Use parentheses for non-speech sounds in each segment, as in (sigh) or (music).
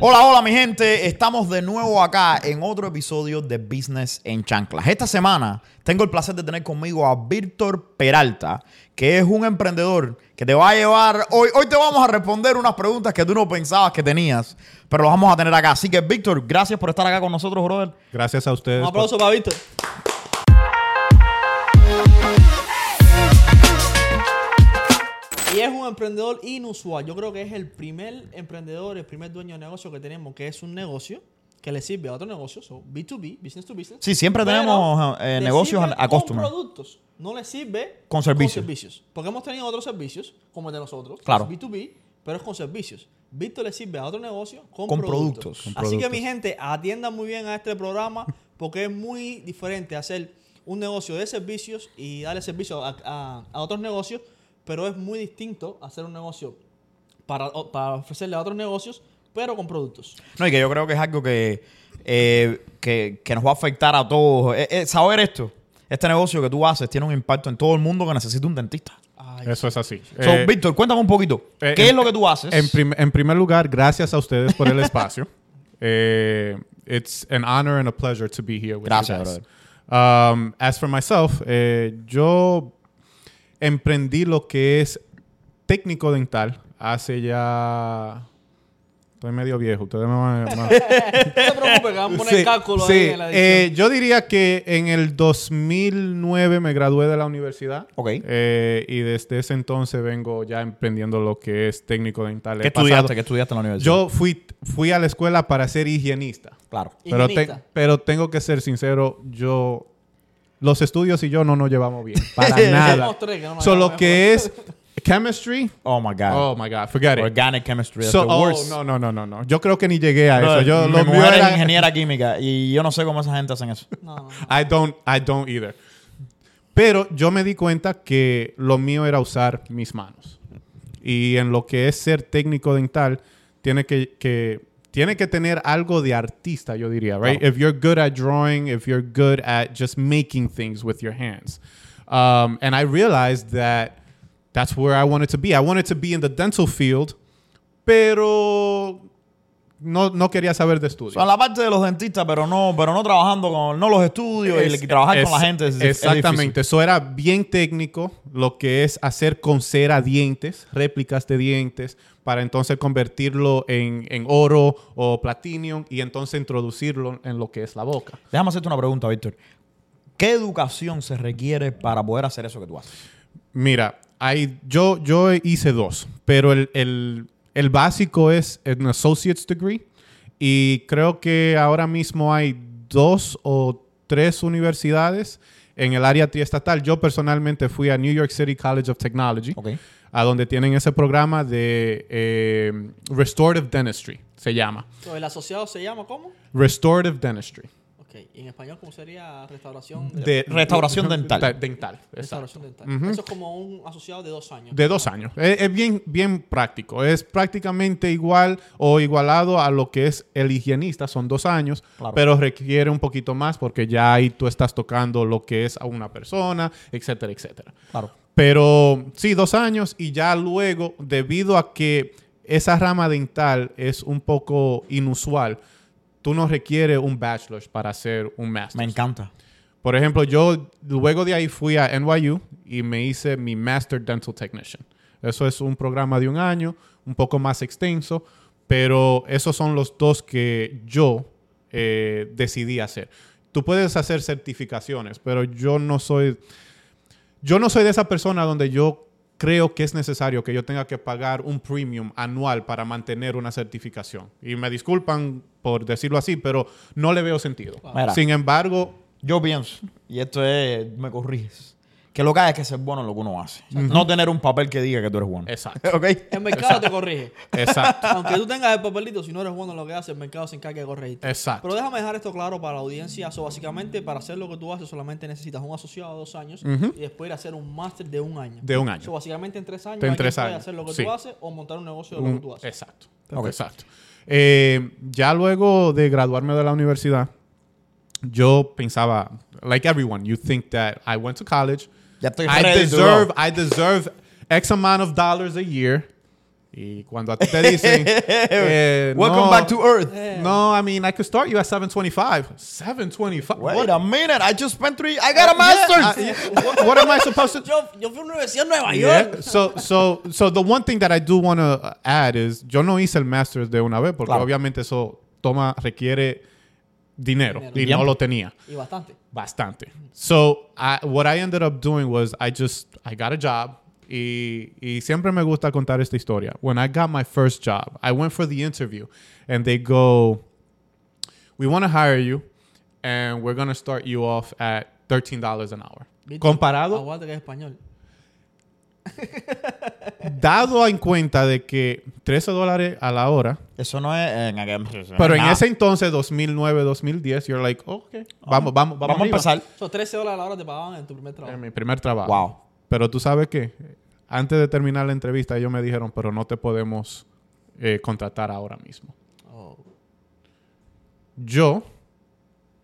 Hola, hola mi gente, estamos de nuevo acá en otro episodio de Business en Chanclas. Esta semana tengo el placer de tener conmigo a Víctor Peralta, que es un emprendedor que te va a llevar, hoy, hoy te vamos a responder unas preguntas que tú no pensabas que tenías, pero las vamos a tener acá. Así que Víctor, gracias por estar acá con nosotros, brother. Gracias a ustedes. Un aplauso para Víctor. Y es un emprendedor inusual. Yo creo que es el primer emprendedor, el primer dueño de negocio que tenemos, que es un negocio que le sirve a otro negocio, so B2B, business to business. Sí, siempre pero tenemos eh, negocios a, a con productos. No le sirve Con servicios. Porque hemos tenido otros servicios, como el de nosotros, que Claro. es B2B, pero es con servicios. Víctor le sirve a otro negocio con, Con productos. productos. Con Así que mi gente, atiendan muy bien a este programa (laughs) porque es muy diferente hacer un negocio de servicios y darle servicio a, a- a otros negocios, pero es muy distinto hacer un negocio para, para ofrecerle a otros negocios, pero con productos. No, y que yo creo que es algo que, eh, que, que nos va a afectar a todos. Eh, eh, saber esto, este negocio que tú haces tiene un impacto en todo el mundo que necesita un dentista. Ay, Eso es así. So, Eh, Víctor, cuéntame un poquito. ¿Qué en- es lo que tú haces? en, prim- en primer lugar, gracias a ustedes por el espacio. (laughs) Eh, it's an honor and a pleasure to be here with Gracias, you guys. Um, as for myself, eh, yo emprendí lo que es técnico dental hace ya... Estoy medio viejo. Ustedes me van a... (laughs) No te preocupes, vamos a poner Sí, cálculo sí. ahí en la edición. Eh, yo diría que en el 2009 me gradué de la universidad. Ok. Eh, y desde ese entonces vengo ya emprendiendo lo que es técnico dental. ¿Qué He pasado- estudiaste? ¿Qué estudiaste en la universidad? Yo fui, fui a la escuela para ser higienista. Claro. Pero, te- Higienista. pero tengo que ser sincero, yo... Los estudios y yo no nos llevamos bien. (laughs) Para nada. Tres que es chemistry... Oh my God. Oh, my God. Forget it. Organic chemistry. So- the oh, no, no, no, no, no. Yo creo que ni llegué a eso. Yo, mi lo mujer era- es ingeniera química y yo no sé cómo esa gente hacen eso. No, no, no. I don't, I don't either. Pero yo me di cuenta que lo mío era usar mis manos. Y en lo que es ser técnico dental, tiene que, que- tiene que tener algo de artista, yo diría, right? If you're good at drawing, if you're good at just making things with your hands. Um, and I realized that that's where I wanted to be. I wanted to be in the dental field, pero no, no quería saber de estudios. Son la parte de los dentistas, pero no, pero no trabajando con no los estudios y, trabajar es- con la gente. es- exactamente. Eso era bien técnico, lo que es hacer con cera dientes, réplicas de dientes, para entonces convertirlo en, en oro o platinum y entonces introducirlo en lo que es la boca. Déjame hacerte una pregunta, Víctor. ¿Qué educación se requiere para poder hacer eso que tú haces? Mira, hay, yo, yo hice dos, pero el, el- el básico es un associate's degree y creo que ahora mismo hay dos o tres universidades en el área triestatal. Yo personalmente fui a New York City College of Technology, a donde tienen ese programa de eh, Restorative Dentistry, se llama. ¿El asociado se llama cómo? Restorative Dentistry. Ok. ¿Y en español cómo sería restauración? De, Restauración dental. Ta- Dental. Restauración dental. Eso es como un asociado de dos años. De dos años. Es, es bien, bien práctico. Es prácticamente igual o igualado a lo que es el higienista. Son dos años, Claro. pero requiere un poquito más porque ya ahí tú estás tocando lo que es a una persona, etcétera, etcétera. Claro. Pero sí, dos años y ya luego, debido a que esa rama dental es un poco inusual, tú no requieres un bachelor para hacer un master. Me encanta. Por ejemplo, yo luego de ahí fui a NYU y me hice mi Master Dental Technician. Eso es un programa de un año, un poco más extenso, pero esos son los dos que yo eh, decidí hacer. Tú puedes hacer certificaciones, pero yo no soy, yo no soy de esa persona donde yo creo que es necesario que yo tenga que pagar un premium anual para mantener una certificación. Y me disculpan por decirlo así, pero no le veo sentido. Mira. Sin embargo, Yo pienso, y esto es, me corriges, que lo que hay es que ser bueno en lo que uno hace. No tener un papel que diga que tú eres bueno. exacto. (laughs) ¿Ok? El mercado te corrige. Exacto. Aunque tú tengas el papelito, si no eres bueno en lo que haces, el mercado se encarga de corregirte. Exacto. Pero déjame dejar esto claro para la audiencia. So, básicamente, para hacer lo que tú haces, solamente necesitas un asociado de dos años y después ir a hacer un máster de un año. De un año. So, básicamente, en tres años, En alguien tres años, hacer lo que sí. tú haces o montar un negocio de lo que tú haces. exacto. Exacto. Eh, ya luego de graduarme de la universidad, yo pensaba, like everyone, you think that I went to college. Ya estoy I deserve. I deserve X amount of dollars a year. Y cuando a ti te dicen, (laughs) eh, Welcome no, back to Earth. No, I mean, I could start you at 725. 725? Wait What? a minute. I just spent three. I got a Yeah, master's. uh, yeah. what, what am I supposed to (laughs) Yo, yo fui a universidad en Nueva Yeah. So, so, so the one thing that I do want to add is, yo no hice el master's de una vez porque Claro. obviamente eso toma, requiere dinero, Dinero. y no lo tenía. Y bastante. Bastante. So, I, what I ended up doing was I just, I got a job. Y, y siempre me gusta contar esta historia. When I got my first job, I went for the interview and they go, we want to hire you and we're going to start you off at $13 an hour. Comparado, Aguante que es español. Dado en cuenta de que 13 dólares a la hora, Eso no es en aquel. pero en nada. ese entonces, 2009, 2010, you're like, ok, vamos, vamos, vamos, Vamos a arriba. empezar. Son 13 dólares a la hora te pagaban en tu primer trabajo. En mi primer trabajo. Wow. Pero tú sabes que antes de terminar la entrevista, ellos me dijeron, pero no te podemos eh, contratar ahora mismo. Oh. Yo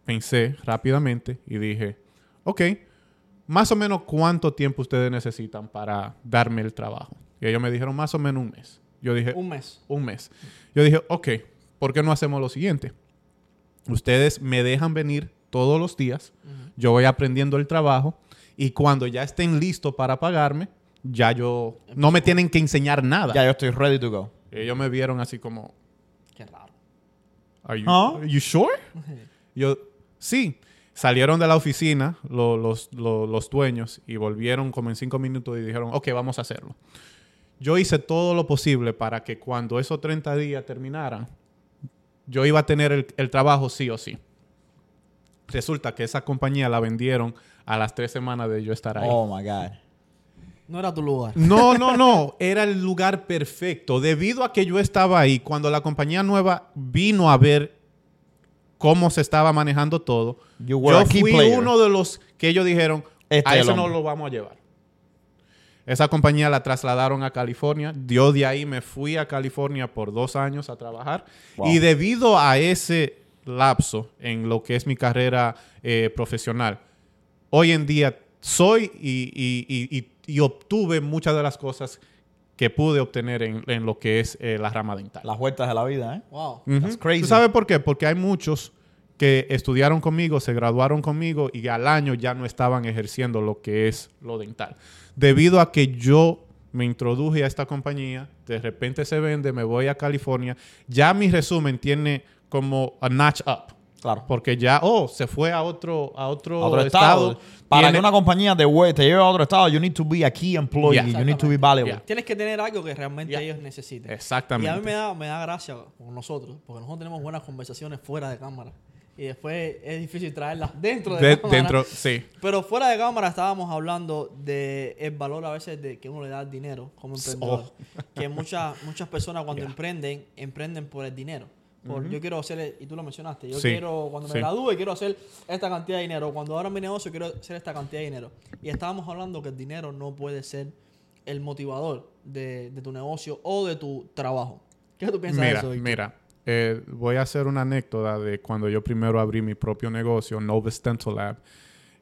pensé rápidamente y dije, ok, más o menos cuánto tiempo ustedes necesitan para darme el trabajo. Y ellos me dijeron, más o menos un mes. Yo dije, Un mes. un mes. Yo dije, ok, ¿por qué no hacemos lo siguiente? Ustedes me dejan venir todos los días, yo voy aprendiendo el trabajo y cuando ya estén listos para pagarme, ya yo no me tienen que enseñar nada. Ya yo estoy ready to go. Ellos me vieron así como, Qué raro. ¿Are you, ¿Ah? are you sure? (laughs) Yo, sí. Salieron de la oficina lo- los, lo- los dueños y volvieron como en cinco minutos y dijeron, ok, vamos a hacerlo. Yo hice todo lo posible para que cuando esos 30 días terminaran, yo iba a tener el, el trabajo sí o sí. Resulta que esa compañía la vendieron a las tres semanas de yo estar ahí. Oh my God. No era tu lugar. No, no, no. Era el lugar perfecto. Debido a que yo estaba ahí, cuando la compañía nueva vino a ver cómo se estaba manejando todo, You yo fui uno de los que ellos dijeron, Este a es el ese no hombre". lo vamos a llevar. Esa compañía la trasladaron a California. Yo de ahí me fui a California por dos años a trabajar. Wow. Y debido a ese lapso en lo que es mi carrera eh, profesional, hoy en día soy y, y- y- y- y obtuve muchas de las cosas que pude obtener en, en lo que es eh, la rama dental. Las vueltas de la vida, ¿eh? Wow. Ujú. That's crazy. ¿Tú sabes por qué? Porque hay muchos que estudiaron conmigo, se graduaron conmigo y al año ya no estaban ejerciendo lo que es lo dental. Debido a que yo me introduje a esta compañía, de repente se vende, me voy a California, ya mi resumen tiene como a notch up. Claro. Porque ya, oh, se fue a otro, a otro, A otro estado. Para Tiene- que una compañía de web te lleve a otro estado, you need to be a key employee. Yeah. You need to be valuable. Yeah. Tienes que tener algo que realmente ellos necesiten. Exactamente. Y a mí me da, me da gracia con nosotros, porque nosotros tenemos buenas conversaciones fuera de cámara. Y después es difícil traerlas dentro de, De- cámara. dentro, sí. Pero fuera de cámara estábamos hablando de el valor a veces de que uno le da el dinero como emprendedor. (laughs) Que muchas muchas personas cuando Yeah. emprenden, emprenden por el dinero. Por, Yo quiero hacer, y tú lo mencionaste, yo Sí, quiero, cuando me sí. gradúe, quiero hacer esta cantidad de dinero. Cuando abra mi negocio, quiero hacer esta cantidad de dinero. Y estábamos hablando que el dinero no puede ser el motivador de, de tu negocio o de tu trabajo. ¿Qué tú piensas de Mira, eso? Víctor? mira. eh, voy a hacer una anécdota de cuando yo primero abrí mi propio negocio, Novus Dental Lab.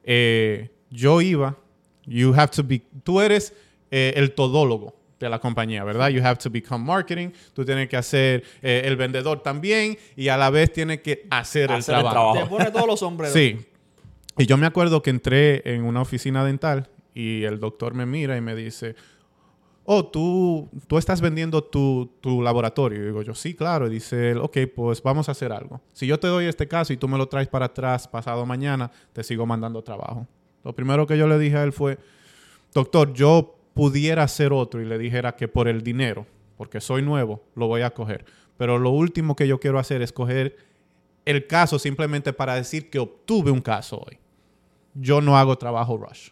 Eh, yo iba, you have to be, tú eres eh, el todólogo de la compañía, ¿verdad? You have to become marketing, tú tienes que hacer eh, el vendedor también y a la vez tienes que hacer, el, Hacer el trabajo. trabajo. Te pone todos los sombreros. Sí. Y yo me acuerdo que entré en una oficina dental y el doctor me mira y me dice, oh, tú, tú estás vendiendo tu, tu laboratorio. Y digo yo, sí, claro. Y dice él, ok, pues vamos a hacer algo. Si yo te doy este caso y tú me lo traes para atrás pasado mañana, te sigo mandando trabajo. Lo primero que yo le dije a él fue, doctor, yo pudiera hacer otro y le dijera que por el dinero, porque soy nuevo, lo voy a coger. Pero lo último que yo quiero hacer es coger el caso simplemente para decir que obtuve un caso hoy. Yo no hago trabajo rush.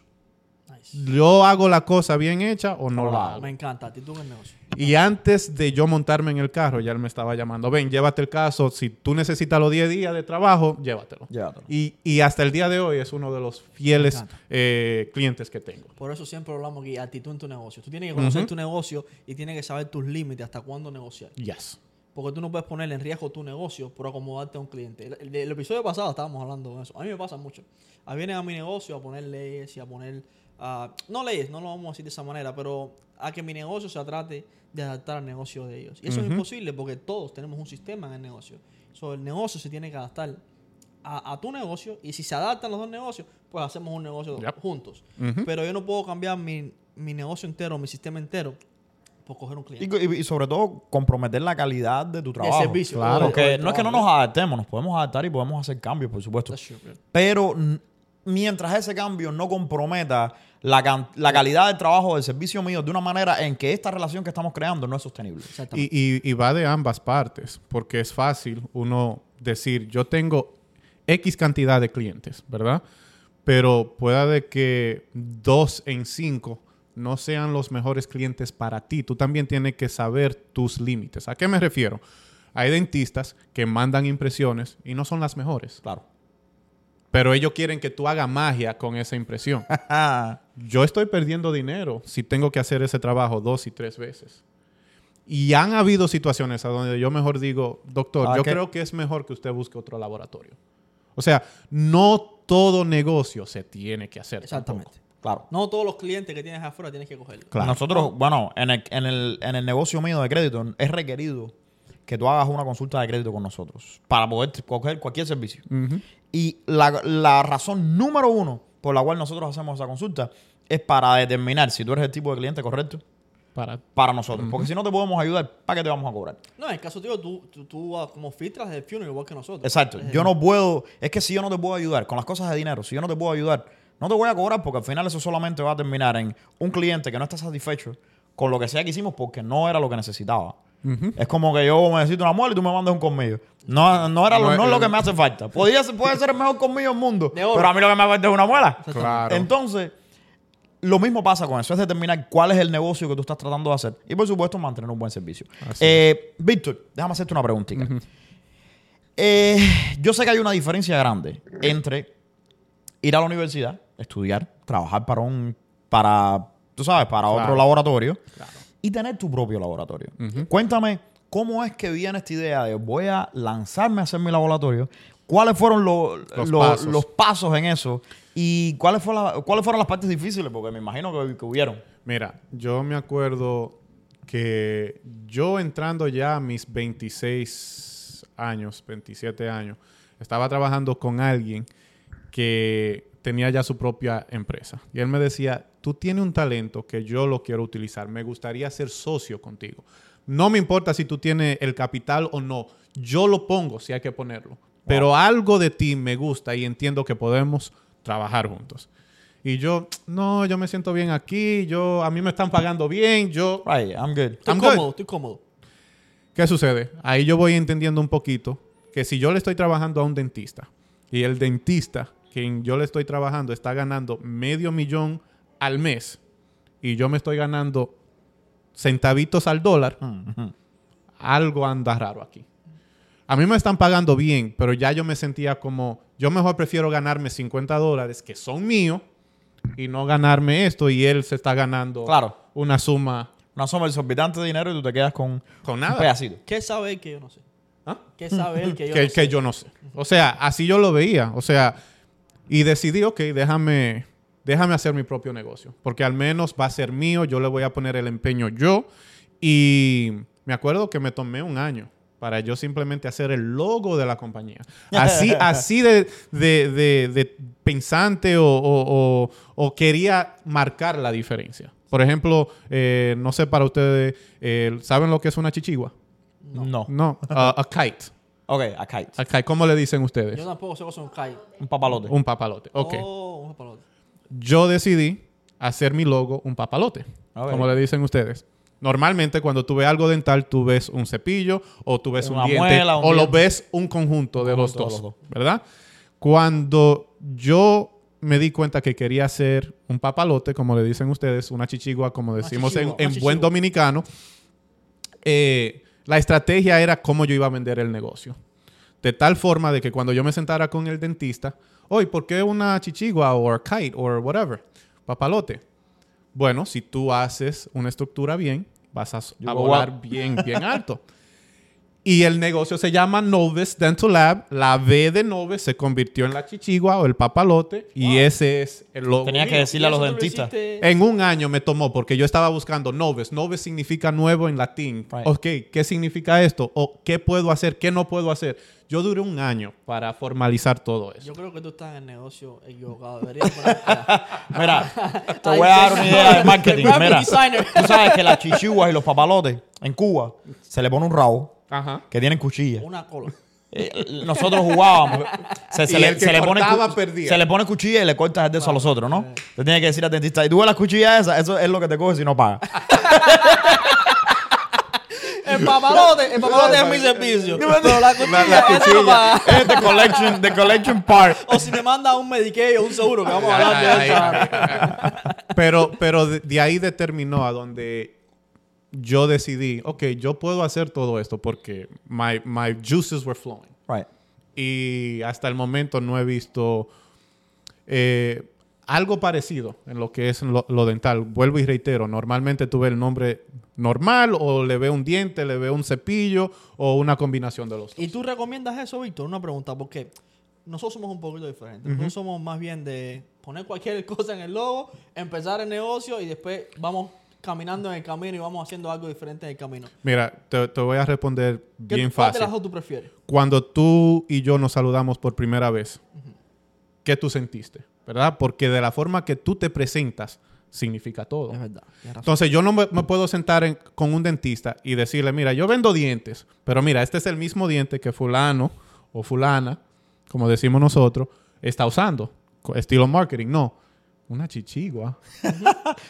Yo hago la cosa bien hecha o no la hago. Me encanta, actitud en el negocio. Y antes de yo montarme en el carro, ya él me estaba llamando, ven, llévate el caso, si tú necesitas los 10 días de trabajo, llévatelo. Llévatelo. Y, y hasta el día de hoy es uno de los fieles eh, clientes que tengo. Por eso siempre hablamos aquí, actitud en tu negocio. Tú tienes que conocer tu negocio y tienes que saber tus límites, hasta cuándo negociar. Yes. Porque tú no puedes poner en riesgo tu negocio por acomodarte a un cliente. El, el- el episodio pasado estábamos hablando de eso. A mí me pasa mucho. A mí vienen a mi negocio a poner leyes y a poner... ah, no leyes, no lo vamos a decir de esa manera, pero a que mi negocio se trate de adaptar al negocio de ellos. Y eso es imposible porque todos tenemos un sistema en el negocio. So, el negocio se tiene que adaptar a, a tu negocio y si se adaptan los dos negocios, pues hacemos un negocio Yep. juntos. Pero yo no puedo cambiar mi, mi negocio entero, mi sistema entero, por coger un cliente. Y, y- y sobre todo, comprometer la calidad de tu trabajo. servicio, Claro. Porque no es que no nos adaptemos, nos podemos adaptar y podemos hacer cambios, por supuesto. True. Pero mientras ese cambio no comprometa la, calidad del trabajo del servicio mío de una manera en que esta relación que estamos creando no es sostenible. Exactamente. Y, y- y va de ambas partes, porque es fácil uno decir, yo tengo X cantidad de clientes, ¿verdad? Pero pueda de que dos en cinco no sean los mejores clientes para ti. Tú también tienes que saber tus límites. ¿A qué me refiero? Hay dentistas que mandan impresiones y no son las mejores, Claro. Pero ellos quieren que tú hagas magia con esa impresión. (laughs) yo estoy perdiendo dinero si tengo que hacer ese trabajo dos y tres veces. Y han habido situaciones a donde yo mejor digo, doctor, Ah, yo creo que es mejor que usted busque otro laboratorio. O sea, no todo negocio se tiene que hacer. Exactamente. tampoco. Claro. No todos los clientes que tienes afuera tienes que cogerlos. Claro. Nosotros, bueno, en el, en, el, en el negocio mío de crédito es requerido que tú hagas una consulta de crédito con nosotros para poder coger cualquier servicio. Y la, la razón número uno por la cual nosotros hacemos esa consulta es para determinar si tú eres el tipo de cliente correcto Para, para nosotros. Porque si no te podemos ayudar, ¿para qué te vamos a cobrar? No, en el caso tuyo, tú, tú, tú, como filtras el funnel igual que nosotros. Exacto. Yo no puedo, es que si yo no te puedo ayudar con las cosas de dinero, si yo no te puedo ayudar, no te voy a cobrar porque al final eso solamente va a terminar en un cliente que no está satisfecho con lo que sea que hicimos porque no era lo que necesitaba. Es como que yo me necesito una muela y tú me mandas un colmillo. No, no, era lo, No es- no es lo que me hace falta. Podía ser, puede ser el mejor colmillo del mundo, De pero a mí lo que me falta es una muela. Claro. Entonces, lo mismo pasa con eso, es determinar cuál es el negocio que tú estás tratando de hacer y por supuesto mantener un buen servicio. Eh, Víctor, déjame hacerte una preguntita. Eh, yo sé que hay una diferencia grande entre ir a la universidad, estudiar, trabajar para un, para, tú sabes, para otro Claro. Y tener tu propio laboratorio. Cuéntame cómo es que viene esta idea de voy a lanzarme a hacer mi laboratorio. ¿Cuáles fueron lo- Los lo- pasos. los pasos en eso? ¿Y cuáles, fue la- cuáles fueron las partes difíciles? Porque me imagino que, que hubieron. Mira, yo me acuerdo que yo entrando ya a mis 26 años, 27 años, estaba trabajando con alguien que tenía ya su propia empresa. Y él me decía, tú tienes un talento que yo lo quiero utilizar, me gustaría ser socio contigo. No me importa si tú tienes el capital o no, yo lo pongo si hay que ponerlo. Pero algo de ti me gusta y entiendo que podemos trabajar juntos. Y yo, no, yo me siento bien aquí, yo, a mí me están pagando bien, yo... Right, I'm good. Estoy I'm good. cómodo, estoy cómodo. ¿Qué sucede? Ahí yo voy entendiendo un poquito que si yo le estoy trabajando a un dentista y el dentista quien yo le estoy trabajando está ganando medio millón al mes y yo me estoy ganando centavitos al dólar, algo anda raro aquí. A mí me están pagando bien, pero ya yo me sentía como, yo mejor prefiero ganarme 50 dólares que son míos y no ganarme esto y él se está ganando Claro. una suma Una suma exorbitante de dinero y tú te quedas con con un nada. pedacito. ¿Qué sabe él que yo no sé? ¿Ah? ¿Qué sabe él que yo que, no que sé? yo no sé. O sea, así yo lo veía. O sea, y decidí, ok, déjame, déjame hacer mi propio negocio. Porque al menos va a ser mío, yo le voy a poner el empeño yo. Y me acuerdo que me tomé un año para yo simplemente hacer el logo de la compañía. Así, (laughs) así de, de- de- de pensante o, o- o- o quería marcar la diferencia. Por ejemplo, eh, no sé para ustedes, eh, ¿saben lo que es una chichigua? No. No, a- a kite. Ok, a kite. A kite, ¿Cómo le dicen ustedes? Yo tampoco sé cosa un kite. Un papalote. Un papalote. Ok. Oh, un papalote. Yo decidí hacer mi logo un papalote. Ok. Como le dicen ustedes. Normalmente cuando tú ves algo dental, tú ves un cepillo o tú ves un Una diente muela, un o lo ves un conjunto de los de dos, los dos. ¿verdad? Cuando yo me di cuenta que quería hacer un papalote, como le dicen ustedes, una chichigua, como decimos en, chichigua, en una buen dominicano, eh, la estrategia era cómo yo iba a vender el negocio. De tal forma de que cuando yo me sentara con el dentista, oye, ¿por qué una chichigua o kite o whatever? Papalote. Bueno, si tú haces una estructura bien, vas a, a go volar bien, bien alto. (laughs) Y el negocio se llama Noves Dental Lab. La V de Noves se convirtió en la chichigua o el papalote. Y ese es el logo. Tenía que decirle a los ¿Y eso tú lo dentistas. En un año me tomó porque yo estaba buscando Noves. Noves significa nuevo en latín. Right. Ok, ¿qué significa esto? ¿O qué puedo hacer? ¿Qué no puedo hacer? Yo duré un año para formalizar todo eso. Yo creo que tú estás en el negocio equivocado. Deberías (laughs) Mira, te voy a dar una idea de marketing. Mira, tú sabes que las chichihuas y los papalotes en Cuba se le pone un rabo Ajá. que tienen cuchilla. Una cola. Eh, nosotros jugábamos. Se, se Y le, el que se le pone cortaba, cu- perdía. se le pone cuchilla y le cortas el dedo a los otros, ¿no? Te tiene que decir al dentista, y tú ves las cuchillas esas, eso es lo que te coges si no pagas. (laughs) El papalote, el papalote es mi servicio. (laughs) Pero la La, cuchilla, la eso no cuchilla paga. es the collection, the collection part. (laughs) O si me manda un Medicaid o un seguro, que vamos a hablar de eso. Pero, pero de, de ahí determinó a donde yo decidí, ok, yo puedo hacer todo esto porque my, my juices were flowing. Right. Y hasta el momento no he visto eh, algo parecido en lo que es lo, lo dental. Vuelvo y reitero, normalmente tuve el nombre normal o le veo un diente, le veo un cepillo o una combinación de los dos. ¿Y tú recomiendas eso, Víctor? Una pregunta, porque nosotros somos un poquito diferentes. Nosotros somos más bien de poner cualquier (laughs) cosa en el logo, empezar el negocio y después vamos caminando en el camino y vamos haciendo algo diferente en el camino. Mira, te, te voy a responder ¿Qué- bien ¿Cuál de fácil. las dos tú prefieres? cuando tú y yo nos saludamos por primera vez, ¿qué tú sentiste? ¿Verdad? Porque de la forma que tú te presentas, significa todo. Es verdad. Entonces yo no me, me puedo sentar en- con un dentista y decirle, mira, yo vendo dientes, pero mira, este es el mismo diente que fulano o fulana, como decimos nosotros, está usando. Estilo marketing. No, una chichigua.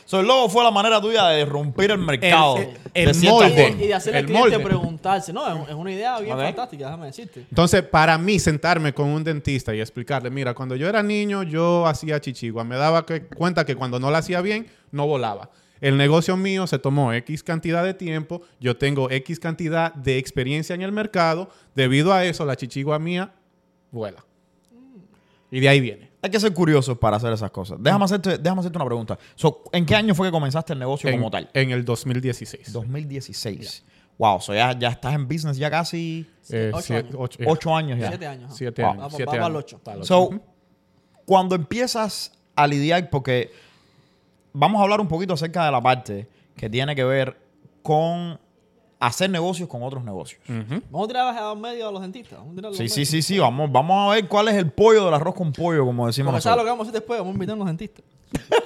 So, el logo fue la manera tuya de romper el mercado. el- el cierta molde. y de hacerle el al cliente molde. preguntarse. No, es, es una idea bien fantástica, déjame decirte. Entonces, para mí, sentarme con un dentista y explicarle, mira, cuando yo era niño, yo hacía chichigua. Me daba que- cuenta que cuando no la hacía bien, no volaba. El negocio mío se tomó X cantidad de tiempo. Yo tengo X cantidad de experiencia en el mercado. Debido a eso, la chichigua mía vuela. Y de ahí viene. Hay que ser curiosos para hacer esas cosas. Déjame hacerte, déjame hacerte una pregunta. So, ¿En qué año fue que comenzaste el negocio En, como tal? en el 2016. 2016. Wow, so ya, ya estás en business ya casi Eh, Ocho siete- años. ocho- ocho años ya. Siete años. Siete Wow. años. Vamos- siete vamos al años. ocho. So, cuando empiezas a lidiar, porque vamos a hablar un poquito acerca de la parte que tiene que ver con hacer negocios con otros negocios. Vamos a tirar a medio a los dentistas. Vamos a tirar a los Sí, sí, medios. sí, sí. Vamos, vamos a ver cuál es el pollo del arroz con pollo, como decimos Porque ¿sabes lo nosotros. que vamos a hacer después? Vamos a invitar a los dentistas.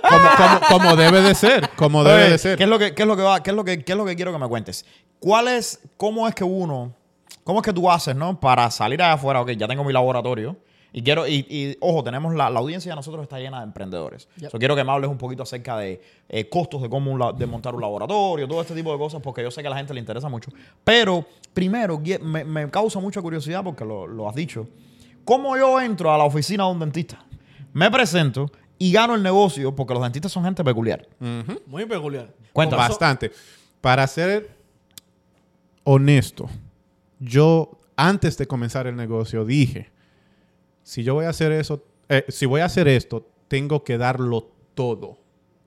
como, como- como debe de ser. Como debe Oye, de ser. ¿Qué es lo que, qué es lo que va, qué es lo que, qué es lo que quiero que me cuentes? ¿Cuál es, cómo es que uno, cómo es que tú haces, no? Para salir allá afuera, ok, ya tengo mi laboratorio. Y quiero, y, y, ojo, tenemos la, la audiencia de nosotros está llena de emprendedores. Yep. So, quiero que me hables un poquito acerca de eh, costos de cómo un de montar un laboratorio, todo este tipo de cosas, porque yo sé que a la gente le interesa mucho. Pero primero, me, me causa mucha curiosidad porque lo, lo has dicho. ¿Cómo yo entro a la oficina de un dentista? Me presento y gano el negocio porque los dentistas son gente peculiar. Muy peculiar. Cuéntame. Bastante. Para ser honesto, yo antes de comenzar el negocio dije, si yo voy a hacer eso, eh, si voy a hacer esto, tengo que darlo todo.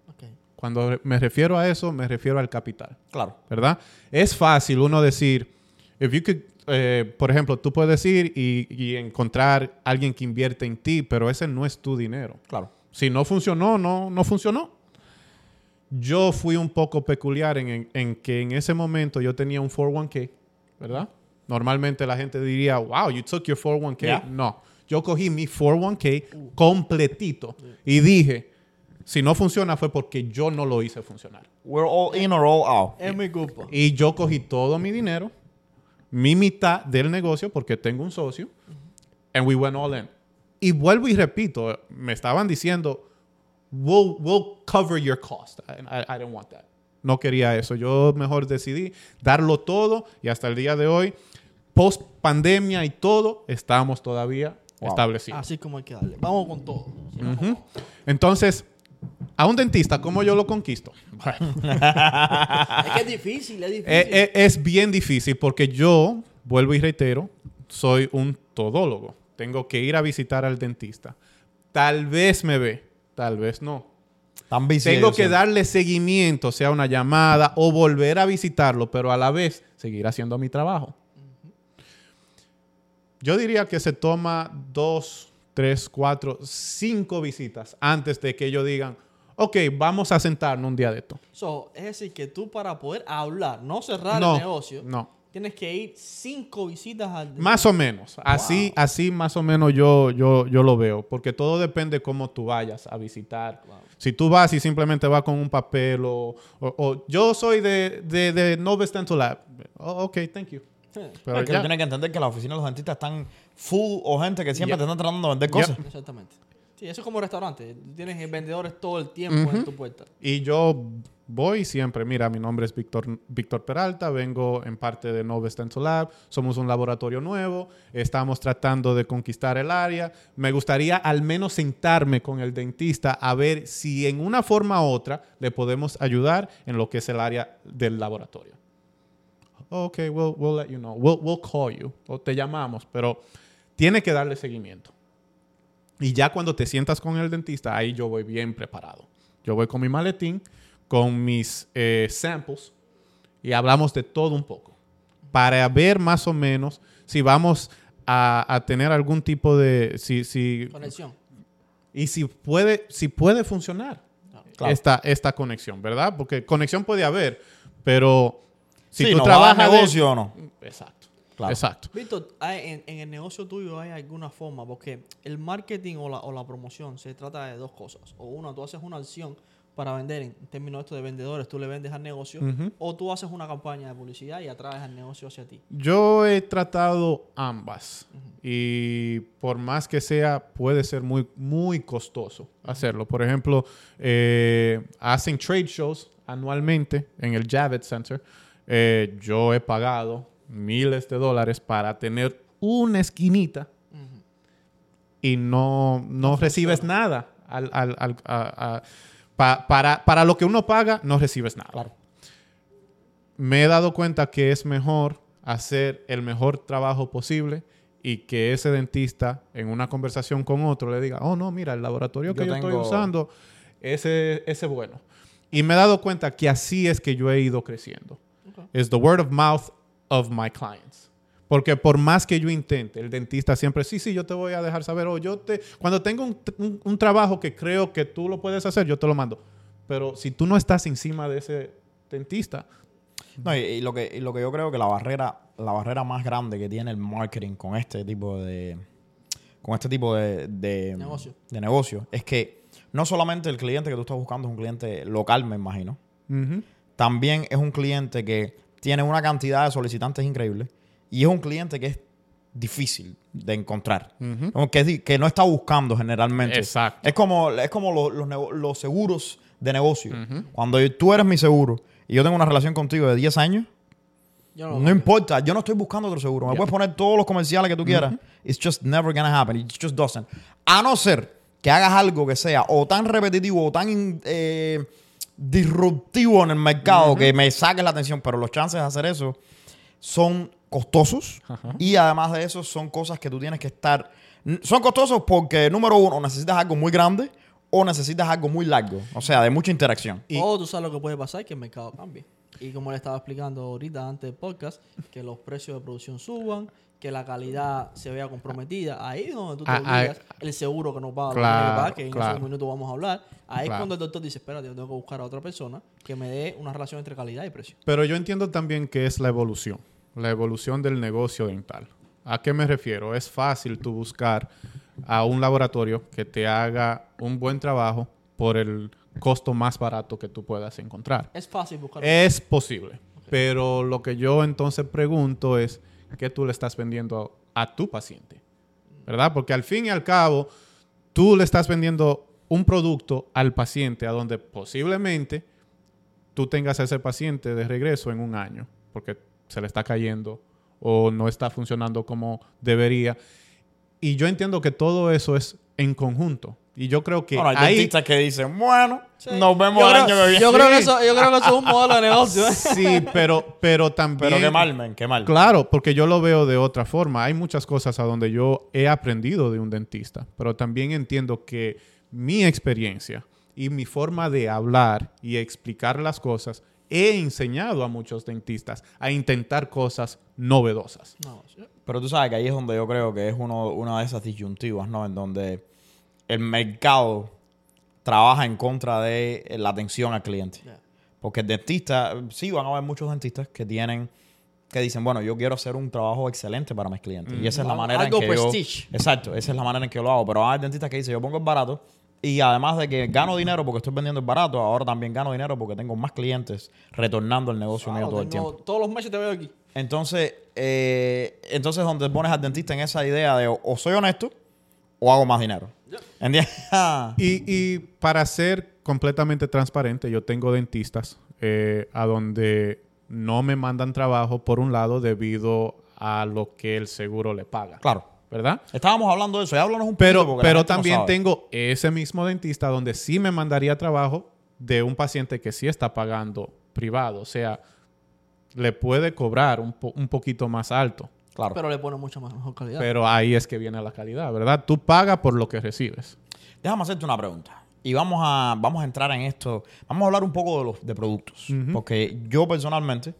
Ok. Cuando me refiero a eso, me refiero al capital, Claro. ¿verdad? Es fácil uno decir, if you could, eh, por ejemplo, tú puedes ir y, y encontrar alguien que invierte en ti, pero ese no es tu dinero. Claro. Si no funcionó, no, no funcionó. Yo fui un poco peculiar en, en- en que en ese momento yo tenía un 401k, ¿verdad? Normalmente la gente diría, wow, you took your 401k. Yeah. No, yo cogí mi 401k completito y dije, si no funciona fue porque yo no lo hice funcionar. We're all in or all out. Es mi culpa. Y yo cogí todo mi dinero, mi mitad del negocio, porque tengo un socio, and we went all in. Y vuelvo y repito, me estaban diciendo, we'll, we'll cover your cost. I, I- I didn't want that. No quería eso. Yo mejor decidí darlo todo y hasta el día de hoy, post pandemia y todo, estamos todavía Wow. establecidos. Así como hay que darle. Vamos con todo. Entonces, a un dentista, ¿cómo yo lo conquisto? Es que es difícil, es (laughs) difícil. Eh, eh, es bien difícil porque yo, vuelvo y reitero, soy un todólogo. Tengo que ir a visitar al dentista. Tal vez me ve, tal vez no. Tan Tengo que darle seguimiento, sea una llamada o volver a visitarlo, pero a la vez seguir haciendo mi trabajo. Yo diría que se toma dos, tres, cuatro, cinco visitas antes de que ellos digan, ok, vamos a sentarnos un día de esto. So, es decir, que tú para poder hablar, no cerrar No, el negocio, no. tienes que ir cinco visitas al Más o menos. Así, así más o menos yo, yo, yo lo veo. Porque todo depende cómo tú vayas a visitar. Si tú vas y simplemente vas con un papel o... o- o yo soy de, de, de Dental Lab. Oh, ok, thank you. Pero es que ya. tú tienes que entender que las oficinas de los dentistas están full o gente que siempre te están tratando de vender cosas. Exactamente. Sí, eso es como restaurante. Tienes vendedores todo el tiempo en tu puerta. Y yo voy siempre, mira, mi nombre es Víctor, Víctor Peralta, vengo en parte de Noves Dental Lab, somos un laboratorio nuevo, estamos tratando de conquistar el área. Me gustaría al menos sentarme con el dentista a ver si en una forma u otra le podemos ayudar en lo que es el área del laboratorio. Ok, we'll, we'll let you know. We'll, we'll call you. O te llamamos, pero tiene que darle seguimiento. Y ya cuando te sientas con el dentista, ahí yo voy bien preparado. Yo voy con mi maletín, con mis eh, samples y hablamos de todo un poco. Para ver más o menos si vamos a, a tener algún tipo de... Si, si, Conexión. y si puede, si puede funcionar Claro. esta, esta conexión, ¿verdad? Porque conexión puede haber, pero si Sí, tú ¿nos va a dar trabajas... de- negocio o no? Exacto. Claro. Exacto. Víctor, en el negocio tuyo hay alguna forma, porque el marketing o la, o la promoción se trata de dos cosas. O una, tú haces una acción para vender, en términos esto de vendedores, tú le vendes al negocio, o tú haces una campaña de publicidad y atraes al negocio hacia ti. Yo he tratado ambas y por más que sea, puede ser muy, muy costoso hacerlo. Por ejemplo, eh, hacen trade shows anualmente en el Javits Center. Eh, yo he pagado miles de dólares para tener una esquinita y no, no, recibes nada. Al- al- al- a- a- pa- para, para lo que uno paga, no recibes nada Claro. me he dado cuenta que es mejor hacer el mejor trabajo posible y que ese dentista en una conversación con otro le diga, oh no, mira, el laboratorio que Yo yo, estoy tengo- usando, ese ese bueno. Y me he dado cuenta que así es que yo he ido creciendo. Es the word of mouth of my clients. Porque por más que yo intente, el dentista siempre, sí, sí, yo te voy a dejar saber, o yo te, cuando tengo un, un- un trabajo que creo que tú lo puedes hacer, yo te lo mando. Pero si tú no estás encima de ese dentista, No, y, y lo que, y lo que yo creo que la barrera, la barrera más grande que tiene el marketing con este tipo de con este tipo de, de Negocio. de negocio es que no solamente el cliente que tú estás buscando es un cliente local, me imagino, ujú, también es un cliente que tiene una cantidad de solicitantes increíble y es un cliente que es difícil de encontrar. Que, es di- que no está buscando generalmente. Exacto. Es como, es como los, los seguros de negocio. Cuando tú eres mi seguro y yo tengo una relación contigo de 10 años, Yo no, importa, yo no estoy buscando otro seguro. Me puedes poner todos los comerciales que tú quieras. It's just never gonna happen. It just doesn't. A no ser que hagas algo que sea o tan repetitivo o tan eh, disruptivo en el mercado que me saques la atención, pero los chances de hacer eso son costosos y además de eso son cosas que tú tienes que estar... Son costosos porque, número uno, necesitas algo muy grande o necesitas algo muy largo, o sea, de mucha interacción. O tú sabes lo que puede pasar, que el mercado cambie. Y como le estaba explicando ahorita antes del podcast, que los precios de producción suban, que la calidad se vea comprometida. Ahí es donde tú te Ah, ah, olvidas el seguro que nos paga, lo que claro, que en claro. esos minutos vamos a hablar. Ahí Claro. es cuando el doctor dice, espérate, yo tengo que buscar a otra persona que me dé una relación entre calidad y precio. Pero yo entiendo también que es la evolución, la evolución del negocio dental. ¿A qué me refiero? Es fácil tú buscar a un laboratorio que te haga un buen trabajo por el costo más barato que tú puedas encontrar. Es fácil buscar. Es posible, pero lo que yo entonces pregunto es, ¿qué tú le estás vendiendo a, tu paciente? ¿Verdad? Porque al fin y al cabo, tú le estás vendiendo un producto al paciente a donde posiblemente tú tengas a ese paciente de regreso en un año, porque se le está cayendo o no está funcionando como debería. Y yo entiendo que todo eso es en conjunto. Y yo creo que Bueno, hay ahí... dentistas que dicen, bueno, Sí. nos vemos yo el creo, año que viene. Yo creo, que Sí. eso, yo creo que eso es un modelo de negocio. ¿eh? Sí, pero, pero también... Pero qué mal, men, qué mal. Claro, porque yo lo veo de otra forma. Hay muchas cosas a donde yo he aprendido de un dentista, pero también entiendo que mi experiencia y mi forma de hablar y explicar las cosas he enseñado a muchos dentistas a intentar cosas novedosas. No, Pero tú sabes que ahí es donde yo creo que es uno, una de esas disyuntivas, ¿no? En donde el mercado trabaja en contra de la atención al cliente. Yeah. Porque el dentista, sí, van a haber muchos dentistas que tienen, que dicen, bueno, yo quiero hacer un trabajo excelente para mis clientes. Y esa es la Algo- manera en que prestige. yo... Exacto, esa es la manera en que yo lo hago. Pero hay dentistas que dicen, yo pongo el barato y además de que gano dinero porque estoy vendiendo el barato, ahora también gano dinero porque tengo más clientes retornando el negocio mío todo el tiempo. Todos los meses te veo aquí. Entonces, eh, entonces donde pones al dentista en esa idea de o soy honesto o hago más dinero. (laughs) ¿Entiendes? Y, y para ser completamente transparente, yo tengo dentistas eh, a donde no me mandan trabajo, por un lado, debido a lo que el seguro le paga. claro. ¿Verdad? Estábamos hablando de eso. Háblanos un Pero, la pero no también tengo ese mismo dentista donde sí me mandaría trabajo de un paciente que sí está pagando privado. O sea, le puede cobrar un, po- un poquito más alto. Claro. Pero le pone mucha más mejor calidad. Pero ahí es que viene la calidad, ¿verdad? Tú pagas por lo que recibes. Déjame hacerte una pregunta. Y vamos a, vamos a entrar en esto. Vamos a hablar un poco de los de productos. Porque yo personalmente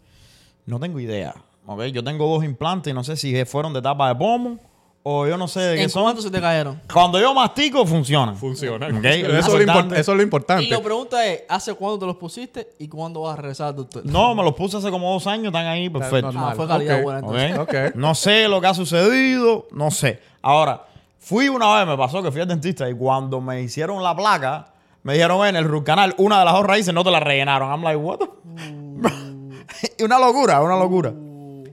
no tengo idea. ¿ok? Yo tengo dos implantes y no sé si fueron de tapa de pomo o yo no sé de qué ¿En son. cuánto se te cayeron? Cuando yo mastico, funcionan. Funciona. Ok, (laughs) Eso, es lo eso es lo importante. Y la pregunta es, ¿hace cuándo te los pusiste y cuándo vas a regresar al doctor? No, me los puse hace como dos años, están ahí perfectos. normal. Ah, fue calidad buena entonces. ¿ok? Ok. No sé lo que ha sucedido, no sé. Ahora, fui una vez, me pasó que fui al dentista y cuando me hicieron la placa, me dijeron en el root canal, una de las dos raíces no te la rellenaron. I'm like, what? the- (laughs) y una locura, una locura.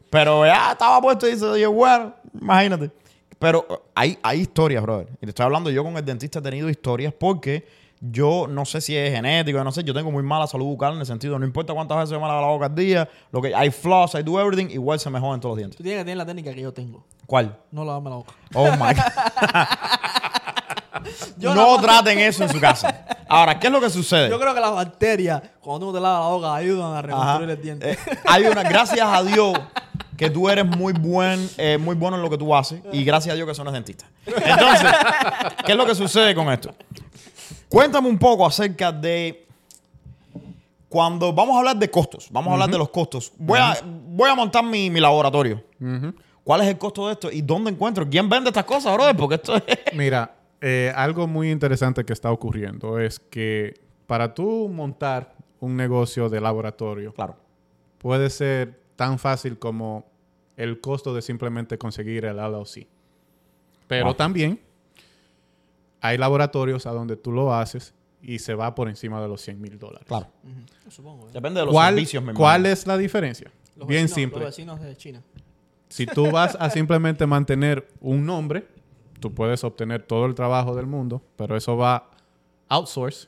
Pero ya estaba puesto y dice, oye, bueno, imagínate. Pero eh, hay, hay historias, brother. Y te estoy hablando, yo con el dentista he tenido historias porque yo no sé si es genético, no sé, yo tengo muy mala salud bucal en el sentido, no importa cuántas veces me lavo la boca al día, lo que hay floss, I do everything, igual se me joden todos los dientes. Tú tienes que tener la técnica que yo tengo. ¿Cuál? No lavarme la boca. Oh my God. (laughs) No traten eso en su casa. Ahora, ¿qué es lo que sucede? Yo creo que las bacterias, cuando uno te lava la boca, ayudan a Ajá. reconstruir el diente. Eh, hay una, gracias a Dios que tú eres muy buen, eh, muy bueno en lo que tú haces y gracias a Dios que son dentista. Entonces, ¿qué es lo que sucede con esto? Cuéntame un poco acerca de cuando vamos a hablar de costos, vamos a hablar de los costos. Voy, a, voy a montar mi, mi laboratorio. ¿Cuál es el costo de esto y dónde encuentro? ¿Quién vende estas cosas, brother? Porque esto es... Mira, eh, algo muy interesante que está ocurriendo es que para tú montar un negocio de laboratorio Claro. puede ser tan fácil como el costo de simplemente conseguir el LLC. Pero Wow. también hay laboratorios a donde tú lo haces y se va por encima de los 100 mil dólares. Claro. Supongo. ¿eh? Depende de los ¿Cuál, servicios, mi ¿Cuál es la diferencia? Los Bien vecinos- simple. Los vecinos de China. Si tú vas a simplemente mantener un nombre, tú puedes obtener todo el trabajo del mundo, pero eso va outsource,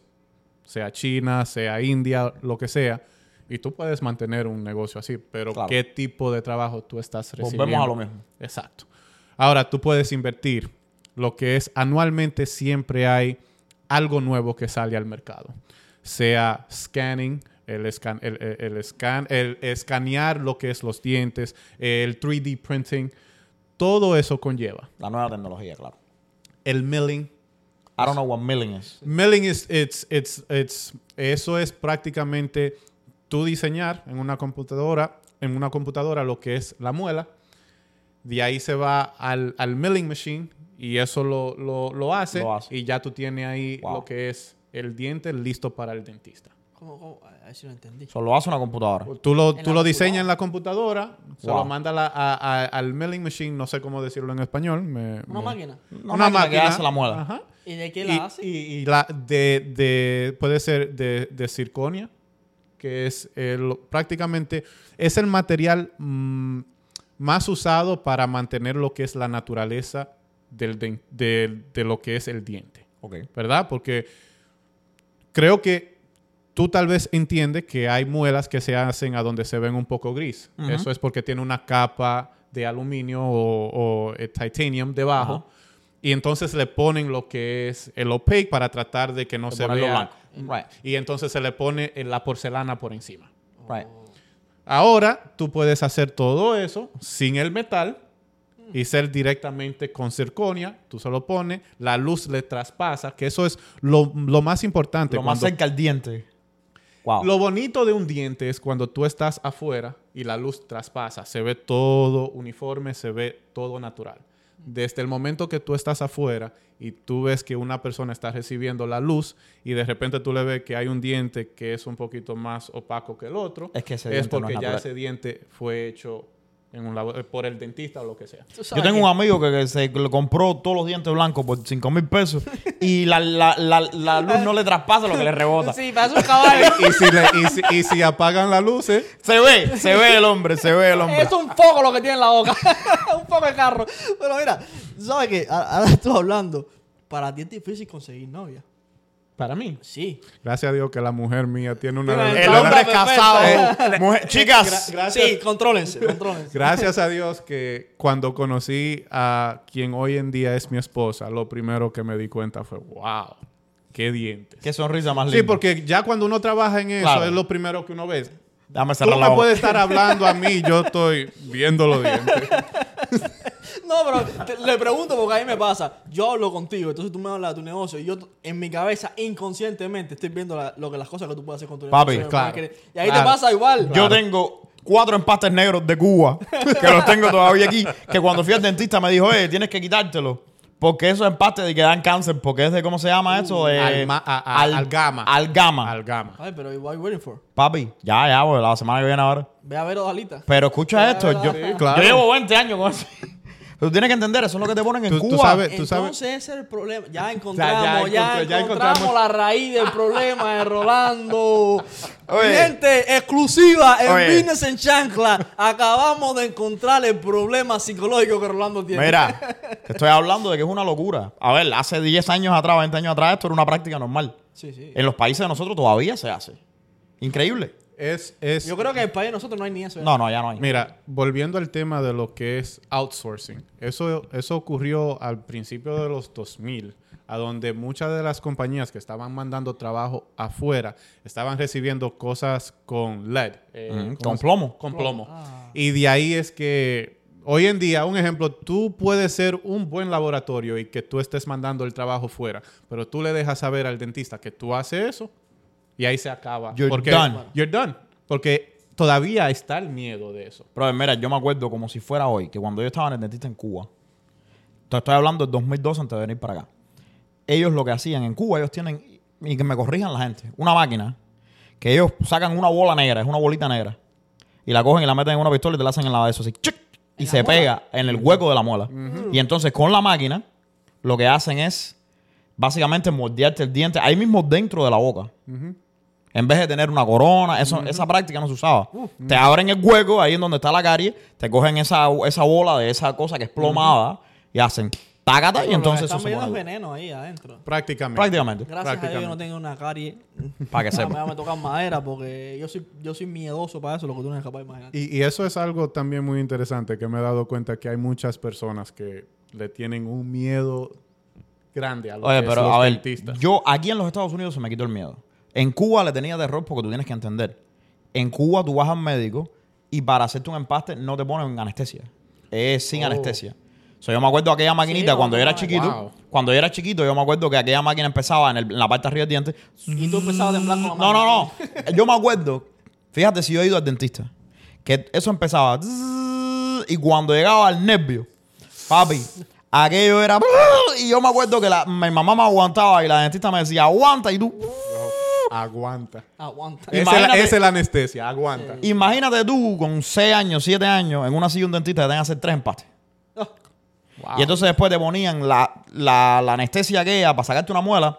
sea China, sea India, lo que sea, y tú puedes mantener un negocio así, pero Claro. ¿qué tipo de trabajo tú estás recibiendo? Volvemos a lo mismo. Exacto. Ahora, tú puedes invertir lo que es anualmente siempre hay algo nuevo que sale al mercado. Sea scanning, el, escan- el, el- el scan, el escanear lo que es los dientes, el 3D printing, todo eso conlleva. La nueva tecnología, claro. El milling. I don't know what milling is. Milling is, it's, it's, it's, eso es prácticamente tú diseñar en una computadora, en una computadora lo que es la muela. De ahí se va al, al milling machine y eso lo, lo, lo hace, Lo hace. y ya tú tienes ahí Wow. lo que es el diente listo para el dentista. ¿Cómo, lo entendí. Eso lo hace una computadora. Tú lo, tú lo diseñas en la computadora, se Wow. lo manda la- a- a- al milling machine, no sé cómo decirlo en español. me- Una me- máquina. Una máquina que hace la muela. Ajá. ¿Y de qué y, la hace? y- y la de, de- puede ser de, de circonia, que es el, prácticamente es el material mm, más usado para mantener lo que es la naturaleza del de, de lo que es el diente. ¿verdad? Porque creo que tú tal vez entiendes que hay muelas que se hacen a donde se ven un poco gris. Eso es porque tiene una capa de aluminio o, o, eh, titanium debajo. Y entonces le ponen lo que es el opaque para tratar de que no De se vea. Right. Y entonces se le pone eh, la porcelana por encima. Right. Ahora tú puedes hacer todo eso sin el metal y ser directamente con circonia. Tú se lo pones, la luz le traspasa, que eso es lo, lo más importante. Lo más cerca al diente. Wow. Lo bonito de un diente es cuando tú estás afuera y la luz traspasa. Se ve todo uniforme, se ve todo natural. Desde el momento que tú estás afuera y tú ves que una persona está recibiendo la luz y de repente tú le ves que hay un diente que es un poquito más opaco que el otro, Es que ese es diente no porque es ya ese diente fue hecho en un labo- por el dentista o lo que sea. Yo tengo que- un amigo que, que se le compró todos los dientes blancos por 5 mil pesos y la, la, la, la luz no le traspasa lo que le rebota. Sí, parece un caballo. (laughs) y, si le- y si- y si apagan las luces, Se ve, se ve el hombre, se ve el hombre. Es un foco lo que tiene en la boca. (laughs) un foco de carro. Pero mira, tú ¿sabes qué? A- Ahora estoy hablando. Para ti es difícil conseguir novia. Para mí, Sí. gracias a Dios que la mujer mía tiene una... El hombre casado. (laughs) (laughs) Mujer- chicas, Gracias. Sí, contrólense, contrólense. Gracias a Dios que cuando conocí a quien hoy en día es mi esposa, lo primero que me di cuenta fue, wow, qué dientes. qué sonrisa más linda. Sí, porque ya cuando uno trabaja en eso Claro. es lo primero que uno ve. Dame Tú me puedes estar hablando a mí, yo estoy viendo los dientes. (laughs) No, pero te- le pregunto porque a mí me pasa. Yo hablo contigo, entonces tú me hablas de tu negocio y yo en mi cabeza inconscientemente estoy viendo la- lo que las cosas que tú puedes hacer con tu Papi, negocio. claro. Y ahí te pasa igual. Yo tengo cuatro empastes negros de Cuba, que los tengo todavía aquí, que cuando fui al dentista me dijo, eh, tienes que quitártelo. Porque esos empastes de que dan cáncer, porque es de, ¿cómo se llama eso? De, alma- a- a- algama. Algama. Algama. Ay, pero what are you waiting for? Papi, ya, ya, pues, la semana que viene ahora. Ve a ver Odalita. Pero escucha esto, yo, Sí, claro. yo llevo 20 años con eso. Pero tú tienes que entender, eso es lo que te ponen en Tú- tú Cuba. sabes- tú sabes- Entonces ese es el problema. Ya encontramos, ya ya, encontré- ya encontramos, encontramos- la raíz del (laughs) problema de Rolando. Oye. Gente, exclusiva en Oye. Business en Chancla. Acabamos de encontrar el problema psicológico que Rolando tiene. Mira, (laughs) te estoy hablando de que es una locura. A ver, hace 10 años atrás, 20 años atrás, esto era una práctica normal. Sí, sí. En los países de nosotros todavía se hace. Increíble. Es, es, Yo creo que en el país de nosotros no hay ni eso. No, no, ya no hay. Mira, volviendo al tema de lo que es outsourcing, eso, eso ocurrió al principio de los 2000, a donde muchas de las compañías que estaban mandando trabajo afuera estaban recibiendo cosas con LED. eh, ¿cómo con plomo. Con plomo. Ah. Y de ahí es que hoy en día, un ejemplo, tú puedes ser un buen laboratorio y que tú estés mandando el trabajo fuera, pero tú le dejas saber al dentista que tú haces eso y ahí se acaba. You're porque done. You're done. Porque todavía está el miedo de eso. Pero mira, yo me acuerdo como si fuera hoy, que cuando yo estaba en el dentista en Cuba, te estoy hablando del 2012 antes de venir para acá. Ellos lo que hacían en Cuba, ellos tienen, y que me corrijan la gente, una máquina que ellos sacan una bola negra, es una bolita negra, y la cogen y la meten en una pistola y te la hacen en la de eso así, ¡chic! y se pega en el hueco de la muela. Y entonces con la máquina, lo que hacen es básicamente moldearte el diente ahí mismo dentro de la boca. En vez de tener una corona, eso, esa práctica no se usaba. Te abren el hueco ahí en donde está la carie, te cogen esa, esa bola de esa cosa que es plomada y hacen tácata y entonces están eso se pone veneno ahí adentro. Prácticamente. prácticamente. Gracias a Dios yo no Prácticamente. tengo una carie. Para que (laughs) sepa. me, me toca madera porque yo soy, yo soy miedoso para eso, lo que tú no eres capaz de imaginar. Y, y eso es algo también muy interesante que me he dado cuenta que hay muchas personas que le tienen un miedo grande a los, Oye, pero a ver, dentistas. yo aquí en los Estados Unidos se me quitó el miedo. En Cuba le tenía terror porque tú tienes que entender. En Cuba tú vas al médico y para hacerte un empaste no te ponen anestesia. Es sin Oh. anestesia. O sea, yo me acuerdo de aquella maquinita no, cuando yo era no, chiquito. wow. Cuando yo era chiquito, yo me acuerdo que aquella máquina empezaba en, el- en la parte de arriba del diente. Y tú empezabas a temblar con la No, mano. no, no. Yo me acuerdo, fíjate si yo he ido al dentista, que eso empezaba y cuando llegaba al nervio, papi, aquello era y yo me acuerdo que la, mi mamá me aguantaba y la dentista me decía, aguanta y tú Aguanta. Aguanta. Esa es, la, Imagínate- esa es la anestesia, aguanta. imagínate tú con 6 años, 7 años en una silla de un dentista que tenga que hacer tres empastes. Oh, Wow. Y entonces después te ponían la, la, la anestesia aquella para sacarte una muela,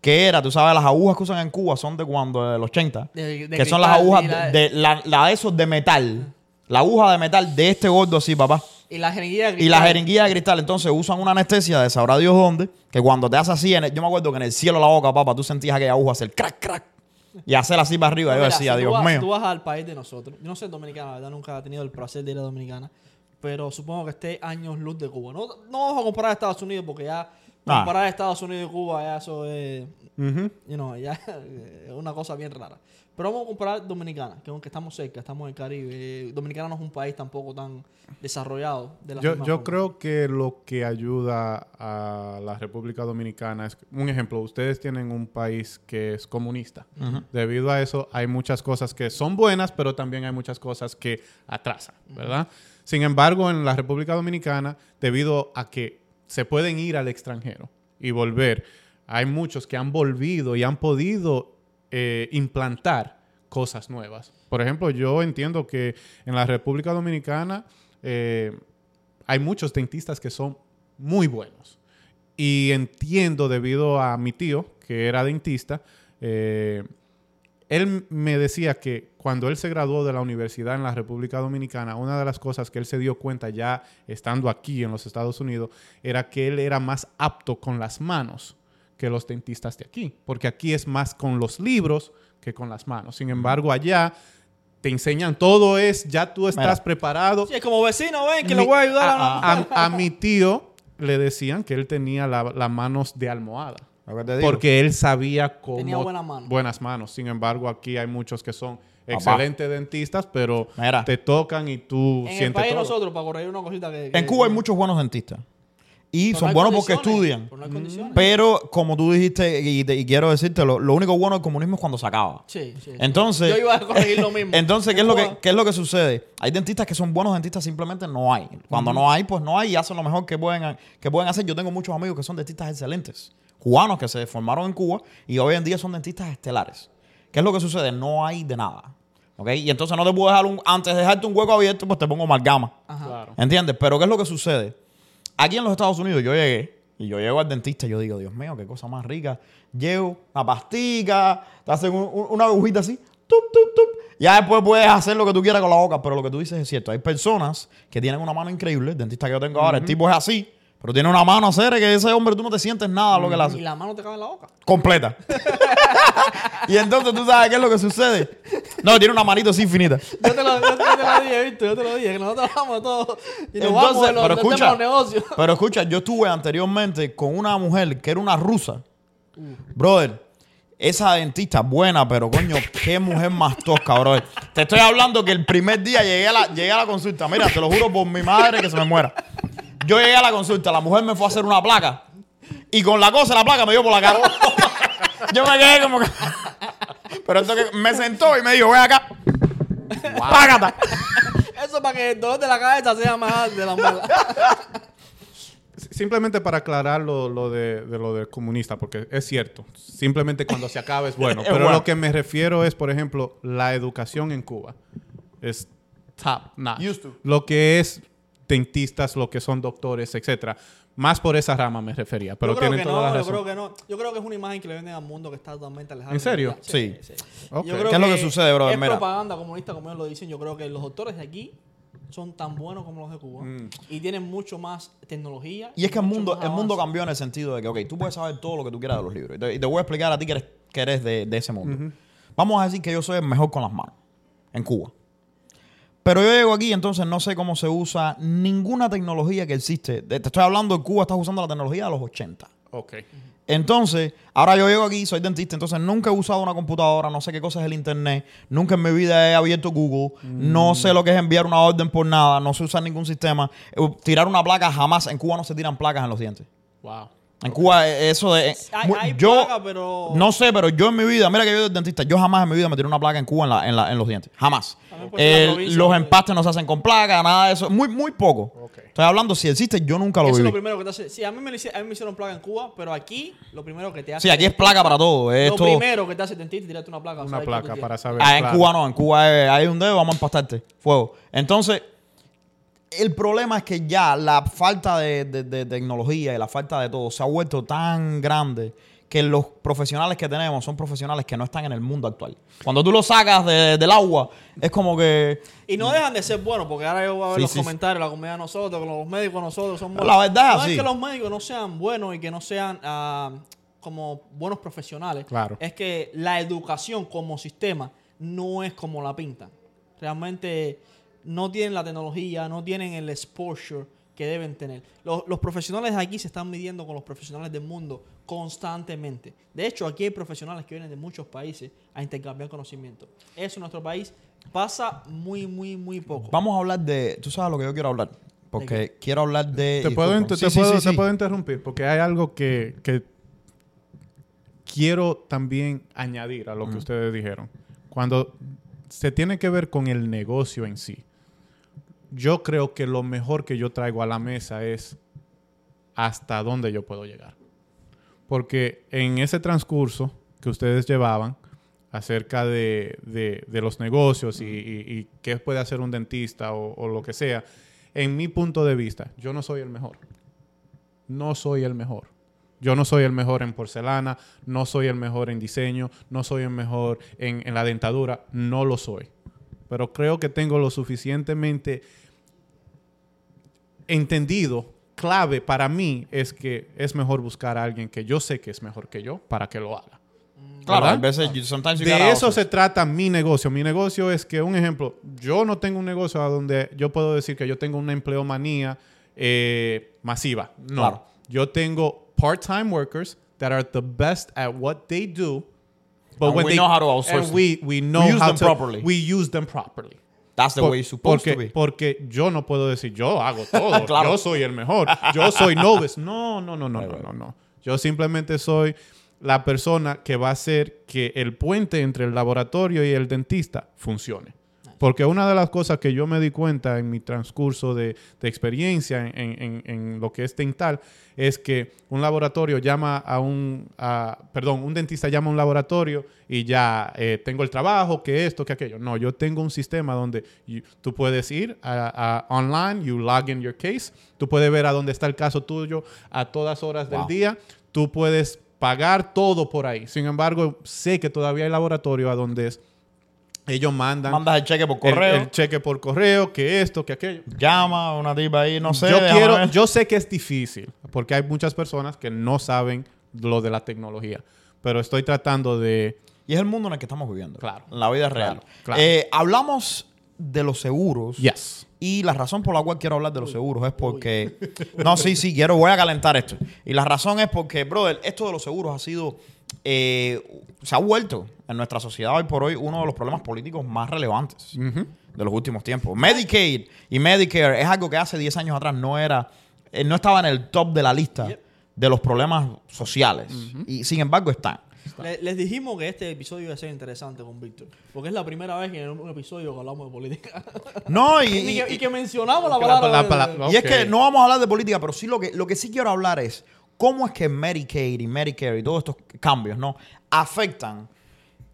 que era, tú sabes, las agujas que usan en Cuba son de cuando, de los 80, De- de que son las agujas de, de- la, la de esos de metal. La aguja de metal de este gordo así, papá. Y la jeringuilla de Y la cristal. jeringuilla de cristal, entonces usan una anestesia de sabrá Dios dónde, que cuando te hace así, en el- yo me acuerdo que en el cielo de la boca, papá, tú sentías aquella aguja hacer crack, crack. Y hacer así para arriba. Yo decía, si Dios vas- mío. Tú vas al país de nosotros, yo no sé Dominicana, la verdad, nunca he tenido el placer de ir a Dominicana, pero supongo que esté años luz de Cuba. No, no vamos a comparar a Estados Unidos porque ya Ah. comparar a Estados Unidos y Cuba, ya eso es. Ujú. You know, ya (laughs) es una cosa bien rara. Pero vamos a comparar Dominicana, que aunque estamos cerca, estamos en el Caribe. Dominicana no es un país tampoco tan desarrollado. De la Yo, yo forma. creo que lo que ayuda a la República Dominicana es, un ejemplo, ustedes tienen un país que es comunista. Debido a eso hay muchas cosas que son buenas, pero también hay muchas cosas que atrasan, ¿verdad? Sin embargo, en la República Dominicana, debido a que se pueden ir al extranjero y volver, hay muchos que han volvido y han podido eh, implantar cosas nuevas. Por ejemplo, yo entiendo que en la República Dominicana eh, hay muchos dentistas que son muy buenos. Y entiendo debido a mi tío, que era dentista, eh, él me decía que cuando él se graduó de la universidad en la República Dominicana, una de las cosas que él se dio cuenta ya estando aquí en los Estados Unidos era que él era más apto con las manos que los dentistas de aquí, porque aquí es más con los libros que con las manos. Sin embargo, allá te enseñan todo es, ya tú estás Mira. Sí, preparado. es como vecino, ven, que Mi- lo voy a ayudar a, a, a- a mi tío le decían que él tenía la- las manos de almohada. Porque él sabía cómo... Tenía buena mano. Buenas manos. Sin embargo, aquí hay muchos que son Papá. excelentes dentistas, pero Mira. te tocan y tú En el sientes país de todo. nosotros, para corregir una cosita que... que- En Cuba hay muchos buenos dentistas. Y son buenos porque estudian. pero como tú dijiste, y, te- y quiero decirte, lo, lo único bueno del comunismo es cuando se acaba. Sí, sí. sí. Entonces, Yo iba a corregir lo (laughs) mismo. Entonces, ¿qué es, lo que, ¿qué es lo que sucede? Hay dentistas que son buenos dentistas, simplemente no hay. Cuando no hay, pues no hay y hacen lo mejor que pueden, que pueden hacer. Yo tengo muchos amigos que son dentistas excelentes, cubanos que se formaron en Cuba y hoy en día son dentistas estelares. ¿Qué es lo que sucede? No hay de nada. ¿Ok? Y entonces no te puedo dejar un, antes de dejarte un hueco abierto, pues te pongo amalgama. Ajá. Claro. ¿Entiendes? Pero ¿qué es lo que sucede? Aquí en los Estados Unidos yo llegué y yo llego al dentista y yo digo, Dios mío, qué cosa más rica. Llego, una pastica, te hacen un- un- una agujita así, tup, tup, tup. Ya después puedes hacer lo que tú quieras con la boca, pero lo que tú dices es cierto. Hay personas que tienen una mano increíble. El dentista que yo tengo ahora, el tipo es así, pero tiene una mano hacer que ese hombre tú no te sientes nada lo que le Y hace. la mano te cabe en la boca. Completa. (laughs) y entonces tú sabes qué es lo que sucede. No, tiene una manito así infinita. Yo te lo, yo te, yo te lo dije, ¿viste? Yo te lo dije, que nosotros hablamos de todo. Y nos Entonces, vamos de los, pero escucha, los negocios. pero escucha, yo estuve anteriormente con una mujer que era una rusa. Brother, esa dentista buena, pero coño, qué mujer más tosca, brother. Te estoy hablando que el primer día llegué a la, llegué a la consulta. Mira, te lo juro por mi madre que se me muera. Yo llegué a la consulta, la mujer me fue a hacer una placa. Y con la cosa, la placa me dio por la cara. (laughs) Yo me quedé como que. (laughs) Pero entonces me sentó y me dijo, ven acá. Págata. Eso para que el dolor de la cabeza sea más de la muela. Simplemente para aclarar lo, lo de, de lo del comunista, porque es cierto. Simplemente cuando se acaba es bueno. (laughs) Pero bueno. lo que me refiero es, por ejemplo, la educación en Cuba. Es top notch. Used to. Lo que es dentistas, lo que son doctores, etcétera. Más por esa rama me refería. Pero yo creo tienen que toda no, la yo creo que no. Yo creo que es una imagen que le venden al mundo que está totalmente alejada. ¿En serio? Sí. Yo creo ¿Qué es lo que sucede, brother? Es Mira. propaganda comunista, como ellos lo dicen. Yo creo que los doctores de aquí son tan buenos como los de Cuba. Mm. Y tienen mucho más tecnología. Y es que el mundo, el mundo cambió en el sentido de que, ok, tú puedes saber todo lo que tú quieras de los libros. Y te, y te voy a explicar a ti que eres, que eres de, de ese mundo. Vamos a decir que yo soy el mejor con las manos en Cuba. Pero yo llego aquí, entonces no sé cómo se usa ninguna tecnología que existe. Te estoy hablando de Cuba, estás usando la tecnología de los 80. Ok. Entonces, ahora yo llego aquí, soy dentista, entonces nunca he usado una computadora, no sé qué cosa es el internet, nunca en mi vida he abierto Google, no sé lo que es enviar una orden por nada, no sé usar ningún sistema. Eh, Tirar una placa jamás, en Cuba no se tiran placas en los dientes. Wow. En Cuba, eh, eso de. Hay, mu- hay yo. placa, pero. No sé, pero yo en mi vida, mira que yo soy dentista, yo jamás en mi vida me tiré una placa en Cuba en, la- en, la- en los dientes. Jamás. El- provincia, los empastes no se hacen con placa, nada de eso. Muy, muy poco. Estoy hablando, si existe, yo nunca lo Eso es viví. lo primero que te hace. Sí, a mí, me, lo a mí me hicieron placa en Cuba, pero aquí lo primero que te hace. Sí, aquí es placa para todo. Lo Esto, primero que te hace el dentista es tirarte una placa. Una ¿sabes qué tú placa para saber. Ah, en claro. Cuba no, en Cuba es- hay un dedo, vamos a empastarte. Fuego. Entonces, el problema es que ya la falta de, de- de tecnología y la falta de todo se ha vuelto tan grande que los profesionales que tenemos son profesionales que no están en el mundo actual. Cuando tú lo sacas de- del agua, es como que... Y no dejan de ser buenos, porque ahora yo voy a ver Sí, los sí, sí. comentarios, la comunidad de nosotros, los médicos nosotros son buenos. La verdad, no es que los médicos no sean buenos y que no sean ah, como buenos profesionales. Claro. Es que la educación como sistema no es como la pintan. Realmente no tienen la tecnología, no tienen el exposure que deben tener. Los, los profesionales de aquí se están midiendo con los profesionales del mundo constantemente. De hecho, aquí hay profesionales que vienen de muchos países a intercambiar conocimiento. Eso en nuestro país pasa muy, muy, muy poco. Vamos a hablar de. Tú sabes lo que yo quiero hablar. Porque quiero hablar de. Te puedo, te Sí, puedo- sí, te sí. puedo interrumpir porque hay algo que, que quiero también añadir a lo que ustedes dijeron. Cuando se tiene que ver con el negocio en sí, yo creo que lo mejor que yo traigo a la mesa es hasta dónde yo puedo llegar. Porque en ese transcurso que ustedes llevaban acerca de, de- los negocios y qué puede hacer un dentista o, o lo que sea, en mi punto de vista, yo no soy el mejor. No soy el mejor. Yo no soy el mejor en porcelana, no soy el mejor en diseño, no soy el mejor en, en la dentadura, no lo soy. Pero creo que tengo lo suficientemente entendido, clave para mí es que es mejor buscar a alguien que yo sé que es mejor que yo para que lo haga. Claro, a veces. you- sometimes you De eso se trata mi negocio. Mi negocio es que, un ejemplo, yo no tengo un negocio a donde yo puedo decir que yo tengo una empleomanía eh, masiva. No. Claro. Yo tengo part-time workers that are the best at what they do. And we know how to outsource and we, we know We use how them to- properly. We use them properly. That's the Por- way it's supposed porque, to be. porque yo no puedo decir, yo hago todo, (laughs) Claro. yo soy el mejor, yo soy novice. No, no, no, no, no, no, no. Yo simplemente soy la persona que va a hacer que el puente entre el laboratorio y el dentista funcione. Porque una de las cosas que yo me di cuenta en mi transcurso de, de experiencia en, en- en lo que es dental es que un laboratorio llama a un, a- perdón, un dentista llama a un laboratorio y ya eh, tengo el trabajo, que esto, que aquello. No, yo tengo un sistema donde you- tú puedes ir a, a online, you log in your case, tú puedes ver a dónde está el caso tuyo a todas horas Wow. del día, tú puedes pagar todo por ahí. Sin embargo, sé que todavía hay laboratorios a donde es- ellos mandan Mandas el cheque por correo. El, cheque por correo, que esto, que aquello. Llama a una tipa ahí, no sé. yo quiero, ver. yo sé que es difícil, porque hay muchas personas que no saben lo de la tecnología, pero estoy tratando de Y es el mundo en el que estamos viviendo. Claro. En la vida real. claro. Eh, hablamos de los seguros. yes. Y la razón por la cual quiero hablar de los seguros es porque. (laughs) No, sí, sí, quiero, voy a calentar esto. Y la razón es porque, brother, esto de los seguros ha sido. Eh, se ha vuelto en nuestra sociedad hoy por hoy uno de los problemas políticos más relevantes de los últimos tiempos. Medicaid y Medicare es algo que hace 10 años atrás no era. eh, no estaba en el top de la lista Yep. de los problemas sociales. Y sin embargo están. Le- les dijimos que este episodio iba a ser interesante con Víctor, porque es la primera vez que en un episodio que hablamos de política (laughs) No, (laughs) y, y, y- que, y que mencionamos la palabra. la Y es que no vamos a hablar de política, pero sí lo que, lo que sí quiero hablar es cómo es que Medicaid y Medicare y todos estos cambios, ¿no? Afectan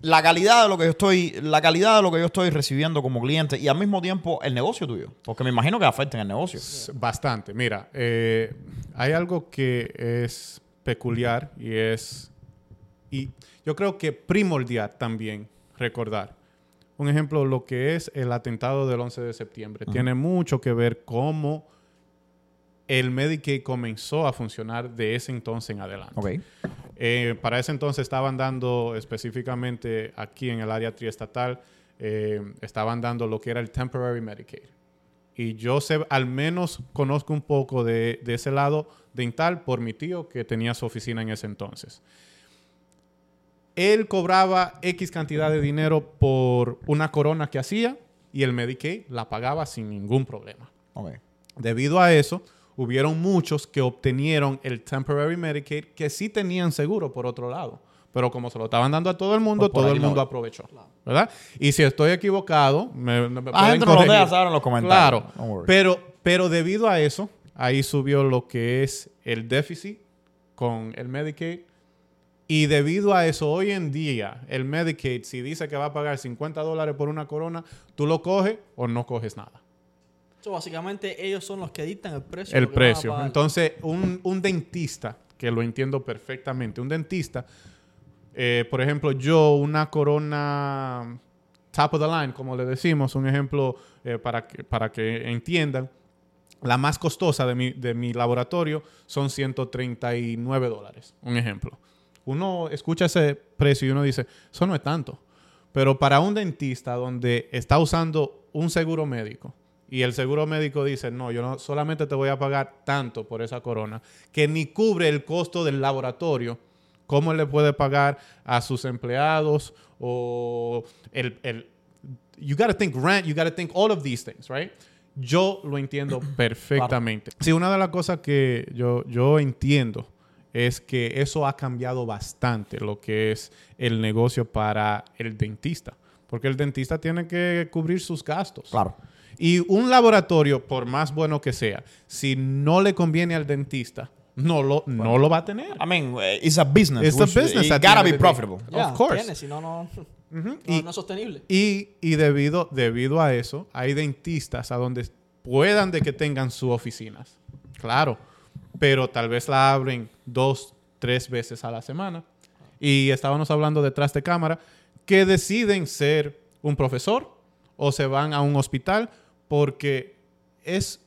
la calidad de lo que yo estoy, la calidad de lo que yo estoy recibiendo como cliente y al mismo tiempo el negocio tuyo. Porque me imagino que afecten el negocio. Bastante. Mira, eh, hay algo que es peculiar y es, y yo creo que primordial también recordar. Un ejemplo, lo que es el atentado del 11 de septiembre. Tiene mucho que ver cómo el Medicaid comenzó a funcionar de ese entonces en adelante. Eh, para ese entonces estaban dando específicamente aquí en el área triestatal, eh, estaban dando lo que era el Temporary Medicaid. Y yo sé, al menos conozco un poco de, de ese lado dental por mi tío que tenía su oficina en ese entonces. Él cobraba X cantidad de dinero por una corona que hacía y el Medicaid la pagaba sin ningún problema. Debido a eso, hubieron muchos que obtenieron el Temporary Medicaid que sí tenían seguro por otro lado. Pero como se lo estaban dando a todo el mundo, Pues todo el mundo aprovechó. ¿Verdad? Y si estoy equivocado, me, me Ah, pueden corregir. en los comentarios. Claro. Pero, pero debido a eso, ahí subió lo que es el déficit con el Medicaid. Y debido a eso, hoy en día, el Medicaid, si dice que va a pagar 50 dólares por una corona, tú lo coges o no coges nada. So, básicamente ellos son los que dictan el precio. El precio. Entonces, un, un dentista, que lo entiendo perfectamente, un dentista, eh, por ejemplo, yo una corona top of the line, como le decimos, un ejemplo eh, para, que, para que entiendan, la más costosa de mi, de mi laboratorio son 139 dólares, un ejemplo. Uno escucha ese precio y uno dice, eso no es tanto. Pero para un dentista donde está usando un seguro médico y el seguro médico dice, no, yo no solamente te voy a pagar tanto por esa corona, que ni cubre el costo del laboratorio, ¿cómo él le puede pagar a sus empleados o el... el you got to think rent, you got to think all of these things, right? Yo lo entiendo (clears throat) perfectamente. Sí, una de las cosas que yo, yo entiendo es que eso ha cambiado bastante lo que es el negocio para el dentista. Porque el dentista tiene que cubrir sus gastos. Claro. Y un laboratorio, por más bueno que sea, si no le conviene al dentista, no lo, no lo va a tener. I mean, eh, it's a business. It's a which business It gotta be profitable. Ya, Of course. tiene, si no, no, (laughs) no, Y- no es sostenible. Y, y debido, debido a eso, hay dentistas a donde puedan de que tengan sus oficinas. Claro. Pero tal vez la abren dos, tres veces a la semana. Y estábamos hablando detrás de cámara que deciden ser un profesor o se van a un hospital porque es,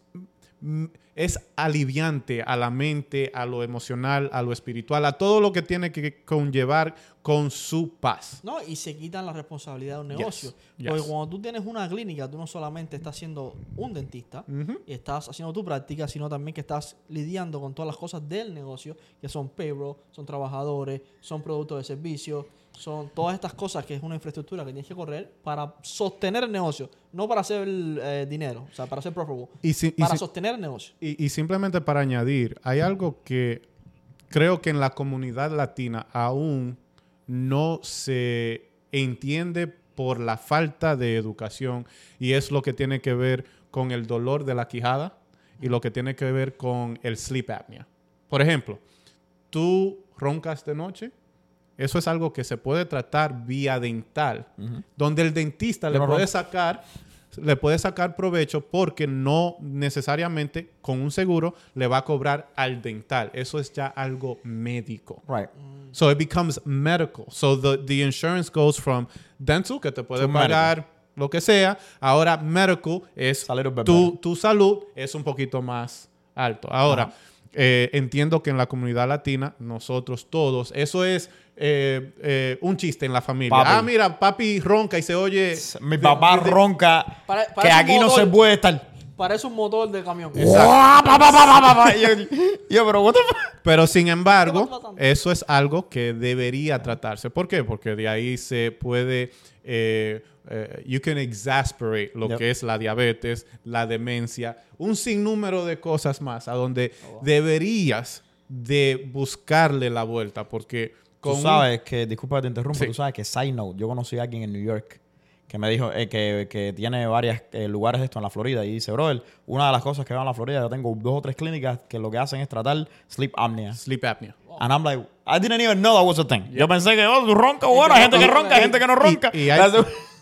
mm, es aliviante a la mente, a lo emocional, a lo espiritual, a todo lo que tiene que conllevar con su paz. No, y se quitan la responsabilidad de un negocio. yes. Porque cuando tú tienes una clínica, tú no solamente estás siendo un dentista y estás haciendo tu práctica, sino también que estás lidiando con todas las cosas del negocio, que son payroll, son trabajadores, son productos de servicio, son todas estas cosas que es una infraestructura que tienes que correr para sostener el negocio, no para hacer eh, dinero, o sea, para ser profitable, Y si- y para si- sostener el negocio. Y, y simplemente para añadir, hay algo que creo que en la comunidad latina aún no se entiende por la falta de educación y es lo que tiene que ver con el dolor de la quijada y lo que tiene que ver con el sleep apnea. Por ejemplo, tú roncas de noche, eso es algo que se puede tratar vía dental, donde el dentista le puede sacar le puede sacar provecho porque no necesariamente con un seguro le va a cobrar al dental. Eso es ya algo médico. Right. So it becomes medical. So the, the insurance goes from dental, que te puede To medical. pagar lo que sea, ahora medical es tu, tu salud es un poquito más alto. Ahora, eh, entiendo que en la comunidad latina, nosotros todos, eso es eh, eh, un chiste en la familia. Papi. Ah, mira, papi ronca y se oye... Mi papá de- de- ronca que aquí no se puede estar. Parece un motor de camión. Yo, pero sin ¿Qué embargo, eso es algo que debería tratarse. ¿Por qué? Porque de ahí se puede, eh, eh, you can exasperate lo Yep. que es la diabetes, la demencia, un sinnúmero de cosas más a donde Oh, deberías de buscarle la vuelta. Porque Tú con un- sabes que, disculpa que te interrumpa, Sí. tú sabes que side note, yo conocí a alguien en New York que me dijo eh, que, que tiene varios lugares de esto en la Florida y dice, brother, una de las cosas que veo en la Florida, yo tengo dos o tres clínicas que lo que hacen es tratar sleep apnea. sleep apnea. And I'm like, I didn't even know that was a thing. Yo pensé que, oh, tú ronca, bueno, hay gente que ronca, hay gente que no ronca. Y, y hay,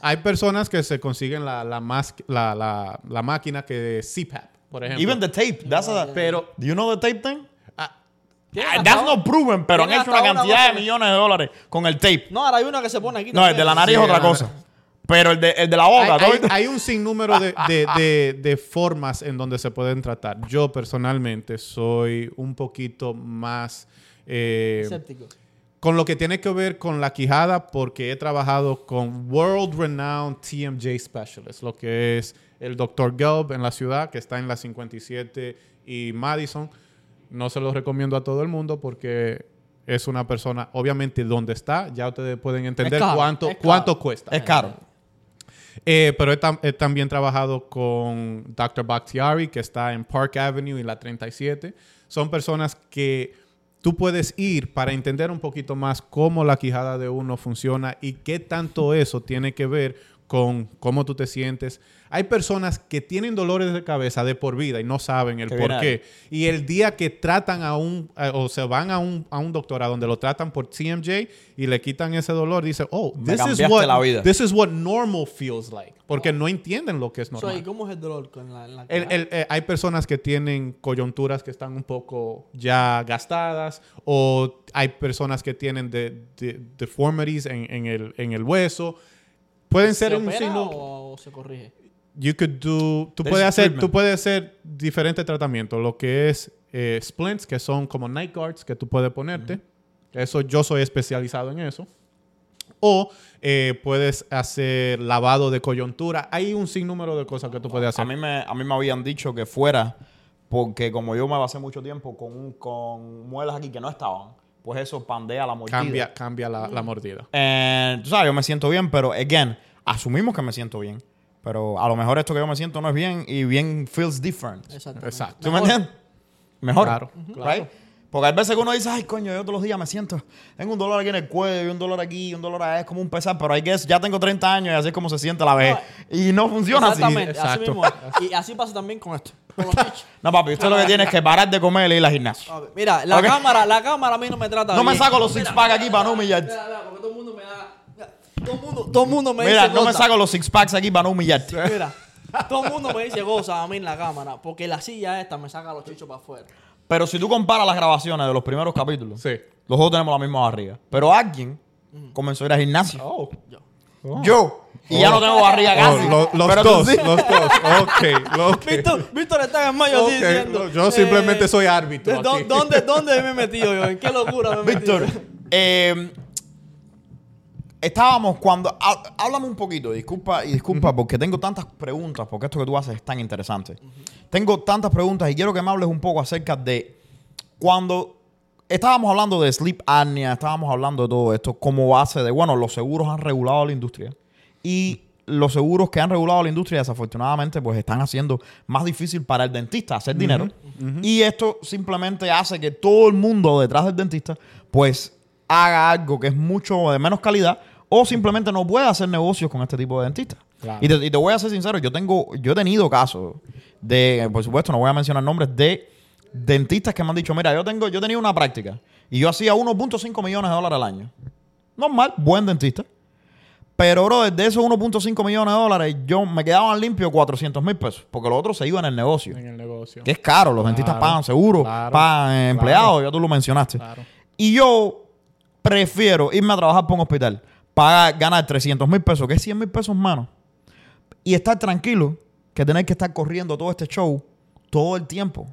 hay personas que se consiguen la, la, mas- la, la- la máquina que es CPAP, por ejemplo. Even the tape, that's a, Pero- do you know the tape thing? Ah, Ah, that's not proven, pero han hecho una cantidad de millones de dólares con el tape. No, ahora hay una que se pone aquí. No, el de la nariz Sí, es otra cosa. Pero el de, el de la boca, hay, hay- hay un sinnúmero de, de- de- de formas en donde se pueden tratar. Yo personalmente soy un poquito más eh, Escéptico. Con lo que tiene que ver con la quijada porque he trabajado con World Renowned TMJ Specialists, lo que es el Dr. Gelb en la ciudad, que está en la 57 y Madison. No se los recomiendo a todo el mundo porque es una persona, obviamente, donde está, ya ustedes pueden entender caro, cuánto, cuánto cuesta. es caro. Eh, pero he, tam- he también trabajado con Dr. Bakhtiari, que está en Park Avenue y la 37. Son personas que tú puedes ir para entender un poquito más cómo la quijada de uno funciona y qué tanto eso tiene que ver con cómo tú te sientes. Hay personas que tienen dolores de cabeza de por vida y no saben el Que por qué. Y el día que tratan a un, a- o se van a un, a un doctor a donde lo tratan por TMJ y le quitan ese dolor, dice, oh, Me this is cambiaste what, la vida. this is what normal feels like. Porque no entienden lo que es So, normal. ¿Y cómo es el dolor con la, la El- cara? el- eh, hay personas que tienen coyunturas que están un poco ya gastadas o hay personas que tienen de, de- deformities en, en el, en el hueso. Pueden ¿Se ser un opera signo. o, o se corrige? You could do, tú There's puedes hacer, treatment. tú puedes hacer diferentes tratamientos. Lo que es eh, splints, que son como night guards que tú puedes ponerte. Eso yo soy especializado en eso. O eh, puedes hacer lavado de coyuntura. Hay un sinnúmero de cosas que tú puedes hacer. A mí, me, a mí me habían dicho que fuera, porque como yo me basé mucho tiempo con, un- con muelas aquí que no estaban, pues eso pandea la mordida. Cambia, cambia la, la mordida. Eh, tú sabes, yo me siento bien, pero, again, asumimos que me siento bien. Pero a lo mejor esto que yo me siento no es bien y bien feels different. Exacto. Exacto. ¿Tú me entiendes? Mejor. Claro, Right? Porque hay veces que uno dice, ay, coño, yo todos los días me siento, tengo un dolor aquí en el cuello, y un dolor aquí, y un dolor allá, es como un pesar, pero I guess ya tengo 30 años y así es como se siente la vez. y no funciona así. Exactamente, así Exacto. mismo es. Y así pasa también con esto. Con los chichos. (laughs) No, papi, usted lo que tiene es que parar de comer y ir al gimnasio. Ver, Mira, la Ok. cámara, la cámara a mí no me trata No me bien. saco los six pack aquí para no humillarte. Mira, mira, porque todo el mundo me da. Todo el mundo, todo mundo me Mira, dice no me goza. saco los six packs aquí para no humillarte. Mira, todo el mundo me dice goza a mí en la cámara. Porque la silla esta me saca los chichos para afuera. Pero si tú comparas las grabaciones de los primeros capítulos, Sí. los dos tenemos la misma barriga. Pero alguien comenzó a ir al gimnasio. Oh. Yo. Yo. Y ya no tengo barriga Oh, casi. lo- los Pero tú dos, sí. los dos. Ok, (laughs) ok. Víctor, Víctor está en mayo Ok, diciendo. Yo simplemente eh, soy árbitro. ¿de dó- aquí. ¿Dónde, ¿Dónde me he metido yo? ¿En qué locura me he metido? Víctor, eh, estábamos cuando. há- Háblame un poquito, disculpa y disculpa porque tengo tantas preguntas, porque esto que tú haces es tan interesante. Tengo tantas preguntas y quiero que me hables un poco acerca de cuando. Estábamos hablando de sleep apnea, estábamos hablando de todo esto como base de, bueno, los seguros han regulado la industria y los seguros que han regulado la industria desafortunadamente pues están haciendo más difícil para el dentista hacer dinero y esto simplemente hace que todo el mundo detrás del dentista pues haga algo que es mucho de menos calidad o simplemente no pueda hacer negocios con este tipo de dentistas. Claro. Y, te, y te voy a ser sincero, yo tengo, yo he tenido casos de, por supuesto, no voy a mencionar nombres de dentistas que me han dicho, mira, yo tengo, yo tenía una práctica y yo hacía 1.5 millones de dólares al año. Normal, buen dentista. Pero, bro, de esos 1.5 millones de dólares, yo me quedaban limpios 400 mil pesos. Porque los otros se iban en el negocio. En el negocio. Que es caro. Los dentistas pagan seguro, claro, pagan empleados, ya tú lo mencionaste. Claro. Y yo prefiero irme a trabajar por un hospital, pagar, ganar 300 mil pesos, que es 100 mil pesos menos, y estar tranquilo que tener que estar corriendo todo este show todo el tiempo.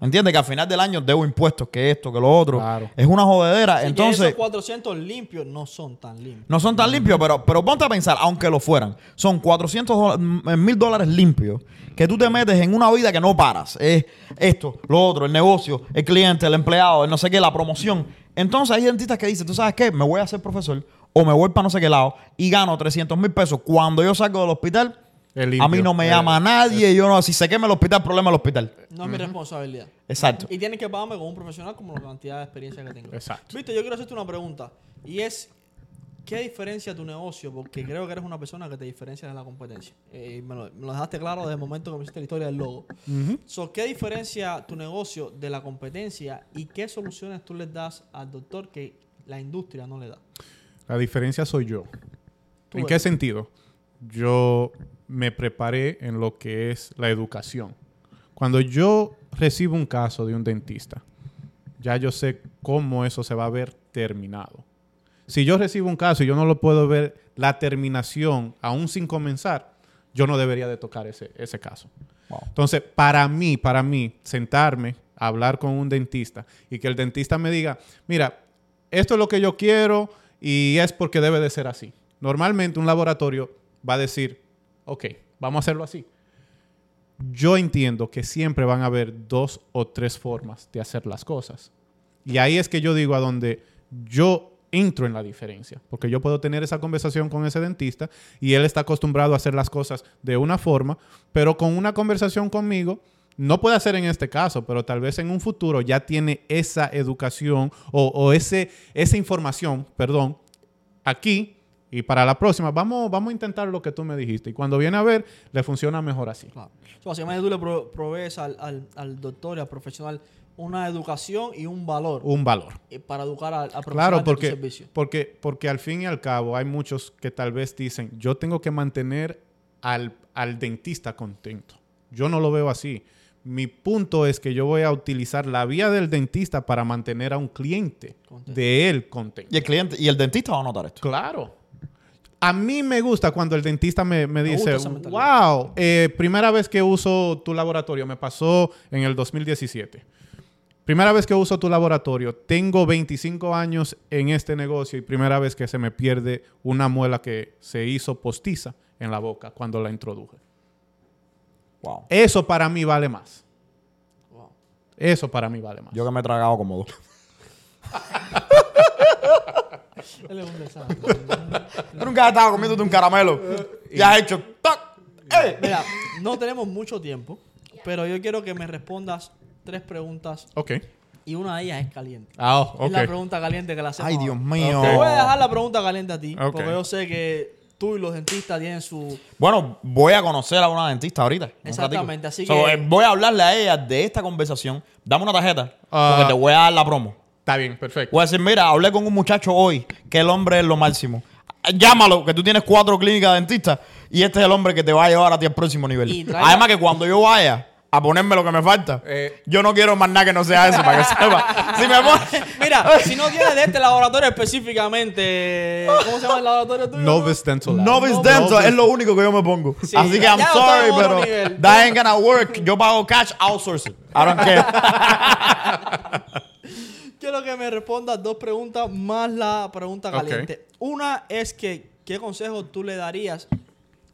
¿Entiendes? Que al final del año debo impuestos, que esto, que lo otro. Claro. Es una jodedera. Que Entonces, esos 400 limpios no son tan limpios. no son tan limpios, pero, pero ponte a pensar, aunque lo fueran, son 400 mil dólares limpios que tú te metes en una vida que no paras. Es esto, lo otro, el negocio, el cliente, el empleado, el no sé qué, la promoción. Entonces hay dentistas que dicen, ¿tú sabes qué? Me voy a hacer profesor o me voy para no sé qué lado y gano 300 mil pesos. Cuando yo salgo del hospital, a mí no me Eh, llama nadie. Yo no, si se quema el hospital, problema del hospital. No es mi responsabilidad. Exacto. Y tienen que pagarme con un profesional como la cantidad de experiencia que tengo. Exacto. Viste, yo quiero hacerte una pregunta. Y es, ¿qué diferencia tu negocio? Porque creo que eres una persona que te diferencia de la competencia. Eh, y me, lo, me lo dejaste claro desde el momento que me hiciste la historia del logo. so, ¿Qué diferencia tu negocio de la competencia y qué soluciones tú les das al doctor que la industria no le da? La diferencia soy yo. ¿En qué sentido? Yo me preparé en lo que es la educación. Cuando yo recibo un caso de un dentista, ya yo sé cómo eso se va a ver terminado. Si yo recibo un caso y yo no lo puedo ver la terminación aún sin comenzar, yo no debería de tocar ese, ese caso. Wow. Entonces, para mí, para mí, sentarme, hablar con un dentista y que el dentista me diga, mira, esto es lo que yo quiero y es porque debe de ser así. Normalmente un laboratorio va a decir, ok, vamos a hacerlo así. Yo entiendo que siempre van a haber dos o tres formas de hacer las cosas. Y ahí es que yo digo a donde yo entro en la diferencia, porque yo puedo tener esa conversación con ese dentista y él está acostumbrado a hacer las cosas de una forma, pero con una conversación conmigo, no puede hacer en este caso, pero tal vez en un futuro ya tiene esa educación o, o ese, esa información, perdón, aquí y para la próxima vamos, vamos a intentar lo que tú me dijiste y cuando viene a ver, le funciona mejor así. Claro. So, básicamente tú le pro- provees al, al, al doctor y al profesional una educación y un valor Un valor. para educar al, al profesional Claro, de tu porque, servicio. porque, porque al fin y al cabo hay muchos que tal vez dicen, yo tengo que mantener al, al dentista contento. Yo no lo veo así. Mi punto es que yo voy a utilizar la vía del dentista para mantener a un cliente Contento. de él contento. Y el cliente, y el dentista va a notar esto. Claro. A mí me gusta cuando el dentista me, dice, wow, eh, primera vez que uso tu laboratorio, me pasó en el 2017. primera vez que uso tu laboratorio, tengo 25 años en este negocio y primera vez que se me pierde una muela que se hizo postiza en la boca cuando la introduje. Wow. Eso para mí vale más. Wow. Eso para mí vale más. Yo que me he tragado como dos. (laughs) Él es un desastre. Tú nunca has estado comiéndote un caramelo y has hecho ¡tac! ¡Eh! Mira, no tenemos mucho tiempo, pero yo quiero que me respondas tres preguntas Ok. y una de ellas es caliente. Ah, oh, Es la ok. pregunta caliente que la hacemos. Ay. Dios mío. Te voy a dejar la pregunta caliente a ti, Ok. porque yo sé que tú y los dentistas tienen su... Bueno, voy a conocer a una dentista ahorita. Exactamente, así So, que- eh, voy a hablarle a ella de esta conversación. Dame una tarjeta, Ah. porque te voy a dar la promo. Está bien, perfecto. Voy a decir, mira, hablé con un muchacho hoy que el hombre es lo máximo. Llámalo, que tú tienes cuatro clínicas dentistas y este es el hombre que te va a llevar a ti al próximo nivel. Además que cuando yo vaya a ponerme lo que me falta, Eh. yo no quiero más nada que no sea eso, para que (laughs) sepa. Si me pone... Mira, (laughs) si no tienes de este laboratorio específicamente... ¿Cómo se llama el laboratorio tuyo? Novice Dental Lab. Novice. Dental es lo único que yo me pongo. Sí, Así que I'm sorry, pero nivel. that ain't gonna work. Yo pago cash, outsource it. I don't care. (laughs) Quiero que me respondas dos preguntas más la pregunta caliente. Una es que, ¿qué consejo tú le darías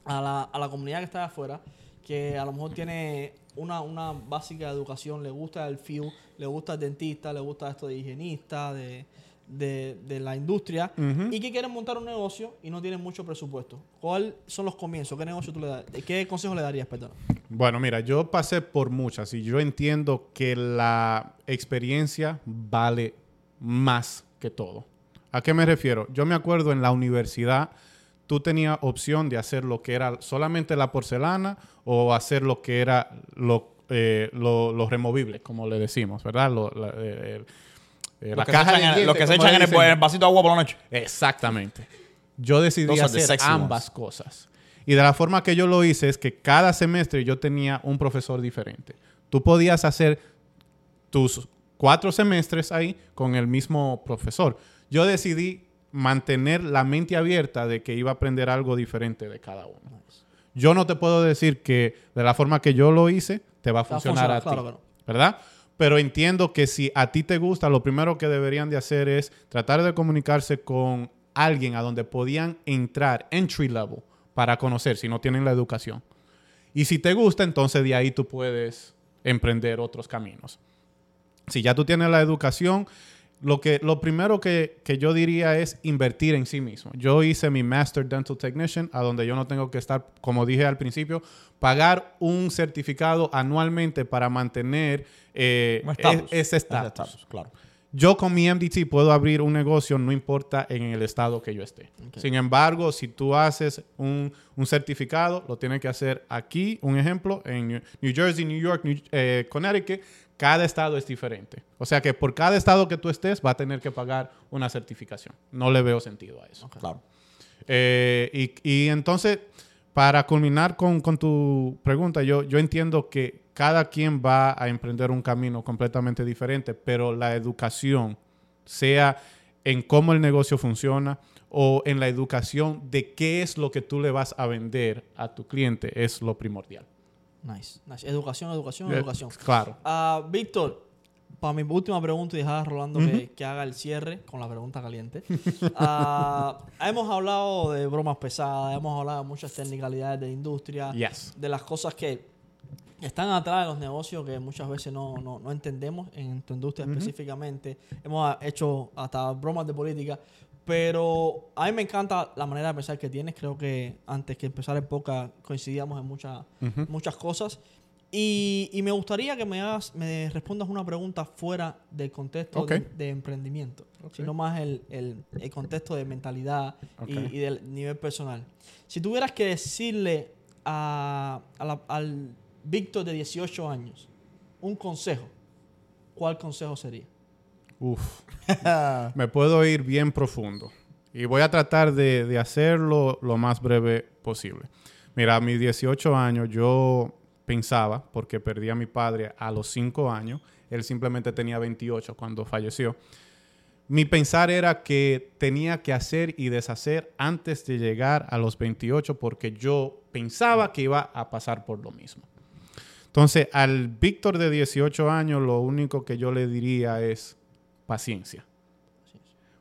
a la, a la comunidad que está afuera, que a lo mejor tiene una, una básica educación, le gusta el field, le gusta el dentista, le gusta esto de higienista, de, de, de la industria, y que quieren montar un negocio y no tienen mucho presupuesto? ¿Cuáles son los comienzos? ¿Qué negocio tú le das? ¿Qué consejo le darías, perdón? Bueno, mira, yo pasé por muchas y yo entiendo que la experiencia vale más que todo. ¿A qué me refiero? Yo me acuerdo en la universidad, tú tenías opción de hacer lo que era solamente la porcelana o hacer lo que era lo, eh, lo, lo removible, como le decimos, ¿verdad? Lo- la, eh, eh, la caja de dientes, los que se echan en el, dicen. en el vasito de agua por la noche. Exactamente. Yo decidí Those hacer ambas ones. cosas. Y de la forma que yo lo hice es que cada semestre yo tenía un profesor diferente. Tú podías hacer tus cuatro semestres ahí con el mismo profesor. Yo decidí mantener la mente abierta de que iba a aprender algo diferente de cada uno. Yo no te puedo decir que de la forma que yo lo hice te va a Va a funcionar a, ti, claro, claro. ¿verdad? Pero entiendo que si a ti te gusta, lo primero que deberían de hacer es tratar de comunicarse con alguien a donde podían entrar entry level para conocer si no tienen la educación. Y si te gusta, entonces de ahí tú puedes emprender otros caminos. Si ya tú tienes la educación, lo, que, lo primero que, que yo diría es invertir en sí mismo. Yo hice mi Master Dental Technician, a donde yo no tengo que estar, como dije al principio, pagar un certificado anualmente para mantener eh, e- ese estatus, claro. Yo con mi MDT puedo abrir un negocio, no importa en el estado que yo esté. Sin embargo, si tú haces un, un certificado, lo tienes que hacer aquí, un ejemplo, en New- Jersey, New York, New- eh, Connecticut, cada estado es diferente. O sea que por cada estado que tú estés, va a tener que pagar una certificación. No le veo sentido a eso. Claro. Eh, y, y entonces, para culminar con, con tu pregunta, yo, yo entiendo que cada quien va a emprender un camino completamente diferente, pero la educación, sea en cómo el negocio funciona o en la educación de qué es lo que tú le vas a vender a tu cliente, es lo primordial. Nice, nice. Educación, educación, Eh, educación. Claro. Ah, Víctor, para mi última pregunta y dejar a Rolando que, que haga el cierre con la pregunta caliente. Ah, (laughs) hemos hablado de bromas pesadas, hemos hablado de muchas technicalidades de la industria, Yes. de las cosas que están atrás de los negocios que muchas veces no, no, no entendemos en tu industria específicamente. Hemos ah, hecho hasta bromas de política, pero a mí me encanta la manera de pensar que tienes. Creo que antes que empezar el podcast coincidíamos en muchas muchas cosas. Y, y me gustaría que me, hagas, me respondas una pregunta fuera del contexto Ok. de, de emprendimiento, sino más el, el- el contexto de mentalidad y- Ok. y, del nivel personal. Si tuvieras que decirle a, a la- al Víctor de 18 años un consejo, ¿cuál consejo sería? Uf. (laughs) Me puedo ir bien profundo. Y voy a tratar de, de hacerlo lo más breve posible. Mira, a mis 18 años yo pensaba, porque perdí a mi padre a los 5 años, él simplemente tenía 28 cuando falleció. Mi pensar era que tenía que hacer y deshacer antes de llegar a los 28 porque yo pensaba que iba a pasar por lo mismo. Entonces, al Víctor de 18 años, lo único que yo le diría es paciencia.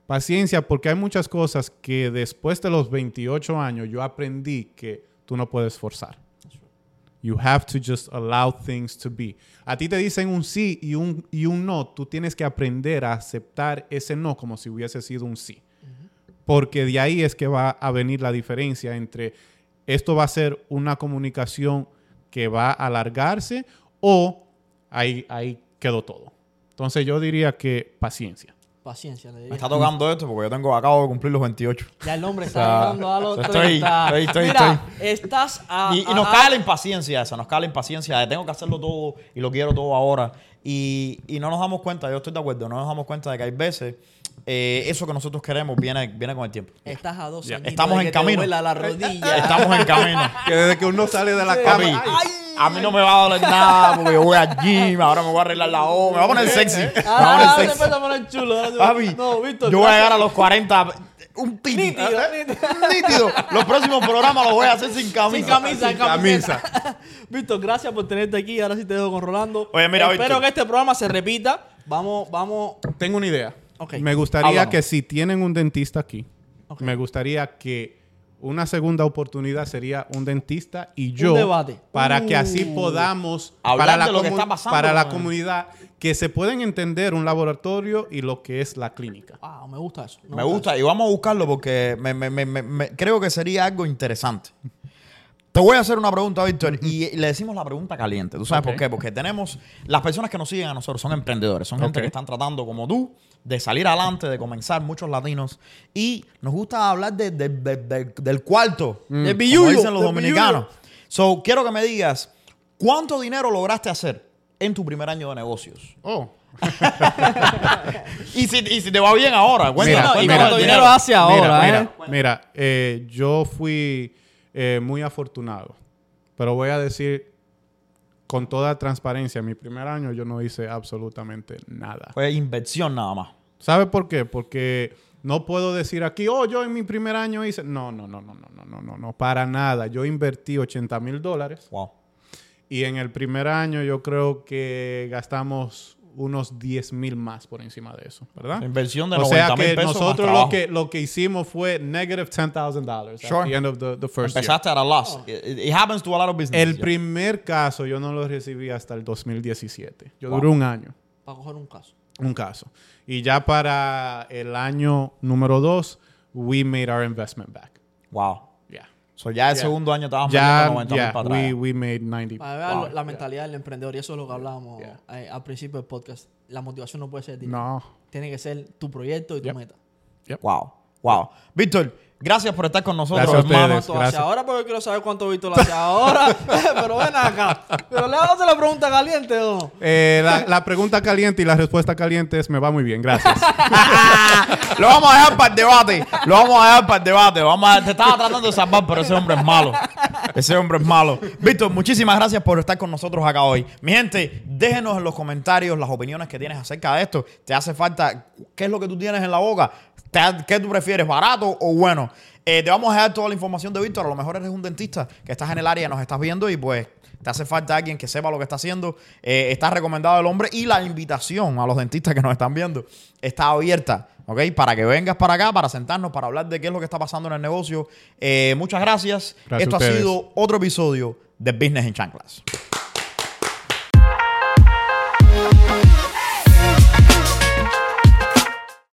Paciencia, porque hay muchas cosas que después de los 28 años yo aprendí que tú no puedes forzar. You have to just allow things to be. A ti te dicen un sí y un, y un no. Tú tienes que aprender a aceptar ese no como si hubiese sido un sí. Porque de ahí es que va a venir la diferencia entre esto va a ser una comunicación que va a alargarse o ahí, ahí quedó todo. Entonces yo diría que paciencia. Paciencia, le Me diría. está tocando esto porque yo tengo, acabo de cumplir los 28. Ya el hombre está llegando a los estoy- 30. estoy- estoy- Mira, estás a... Y, nos cae la impaciencia esa, nos cae la impaciencia de tengo que hacerlo todo y lo quiero todo ahora. Y, y no nos damos cuenta, yo estoy de acuerdo, no nos damos cuenta de que hay veces eh, eso que nosotros queremos viene, viene con el tiempo. Estás a dos Ya. añitos Estamos en que camino. la rodilla. Estamos en camino. (laughs) Que desde que uno sale de la cama... Ay. a mí no me va a doler nada porque yo voy al gym, ahora me voy a arreglar la O, me voy a poner sexy. Me voy a Ah, poner se sexy. empieza a poner chulo. ahora se- Papi, no, Víctor. yo voy a llegar a los 40, un titi. Nítido, nítido. Nítido. Los próximos programas los voy a hacer sin camisa. Sin camisa, Sin camiseta. (laughs) Víctor, gracias por tenerte aquí. Ahora sí te dejo con Rolando. Oye, mira, Espero Víctor. que este programa se repita. Vamos, vamos. Tengo una idea. Me gustaría que si tienen un dentista aquí, me gustaría que una segunda oportunidad sería un dentista y yo debate. para que así Uh. podamos Hablar para la de lo que está pasando para la comunidad que se pueden entender un laboratorio y lo que es la clínica. Ah, me gusta eso. Me gusta y vamos a buscarlo porque me, me- me- me- me- creo que sería algo interesante. Te voy a hacer una pregunta, Víctor, y le decimos la pregunta caliente. ¿Tú sabes por qué? Porque tenemos, las personas que nos siguen a nosotros son emprendedores, son gente que están tratando como tú de salir adelante, de comenzar, muchos latinos, y nos gusta hablar de- de- de- de- del cuarto, Del como dicen los dominicanos. So, quiero que me digas, ¿cuánto dinero lograste hacer en tu primer año de negocios? Oh, (laughs) Y si, y si te va bien ahora, cuéntame, no, y cuánto dinero hace ahora, mira, ¿eh? mira, mira, eh, yo fui eh, muy afortunado, pero voy a decir con toda transparencia, mi primer año yo no hice absolutamente nada. Fue inversión nada más. ¿Sabe por qué? Porque no puedo decir aquí, oh, yo en mi primer año hice. No, no, no, no, no, no, no, no, no, para nada. Yo invertí 80 mil dólares Wow. y en el primer año yo creo que gastamos unos 10 mil más por encima de eso, ¿verdad? La inversión de o 90 sea que pesos nosotros lo que, lo que hicimos fue negative $10,000 Sure. at the end of the, the first year. Empezaste at a loss. It, it happens to a lot of businesses. El primer caso yo no lo recibí hasta el 2017. Yo Wow. duré un año. Para coger un caso. Un caso. Y ya para el año número dos, we made our investment back. Wow. So ya el Yeah. segundo año estábamos Ya, metiendo 90 mil yeah, para atrás. we, we made 90. Para ver Wow. la mentalidad del emprendedor. Y eso es lo que hablábamos Yeah. eh, al principio del podcast. La motivación no puede ser dinero. No. Tiene que ser tu proyecto y tu Yep. meta. Wow. Wow. Víctor, gracias por estar con nosotros, Gracias ustedes. hermano. ¿Cuánto gracias. ahora? Porque quiero saber cuánto Víctor hace ahora. (laughs) (laughs) Pero ven acá. Pero le hago la pregunta caliente no. Eh, la, la pregunta caliente y la respuesta caliente es me va muy bien, gracias. (laughs) Lo vamos a dejar para el debate. Lo vamos a dejar para el debate. Vamos a- te estaba tratando de salvar, pero ese hombre es malo. Ese hombre es malo. Víctor, muchísimas gracias por estar con nosotros acá hoy. Mi gente, déjenos en los comentarios las opiniones que tienes acerca de esto. ¿Te hace falta? ¿Qué es lo que tú tienes en la boca? ¿Te ha- ¿Qué tú prefieres, barato o bueno? Eh, te vamos a dejar toda la información de Víctor. A lo mejor eres un dentista que estás en el área y nos estás viendo y pues te hace falta alguien que sepa lo que está haciendo. Eh, está recomendado el hombre y la invitación a los dentistas que nos están viendo está abierta. ¿Ok? Para que vengas para acá, para sentarnos, para hablar de qué es lo que está pasando en el negocio. Eh, muchas gracias. Gracias Esto ha sido otro episodio de Business en Chanclas.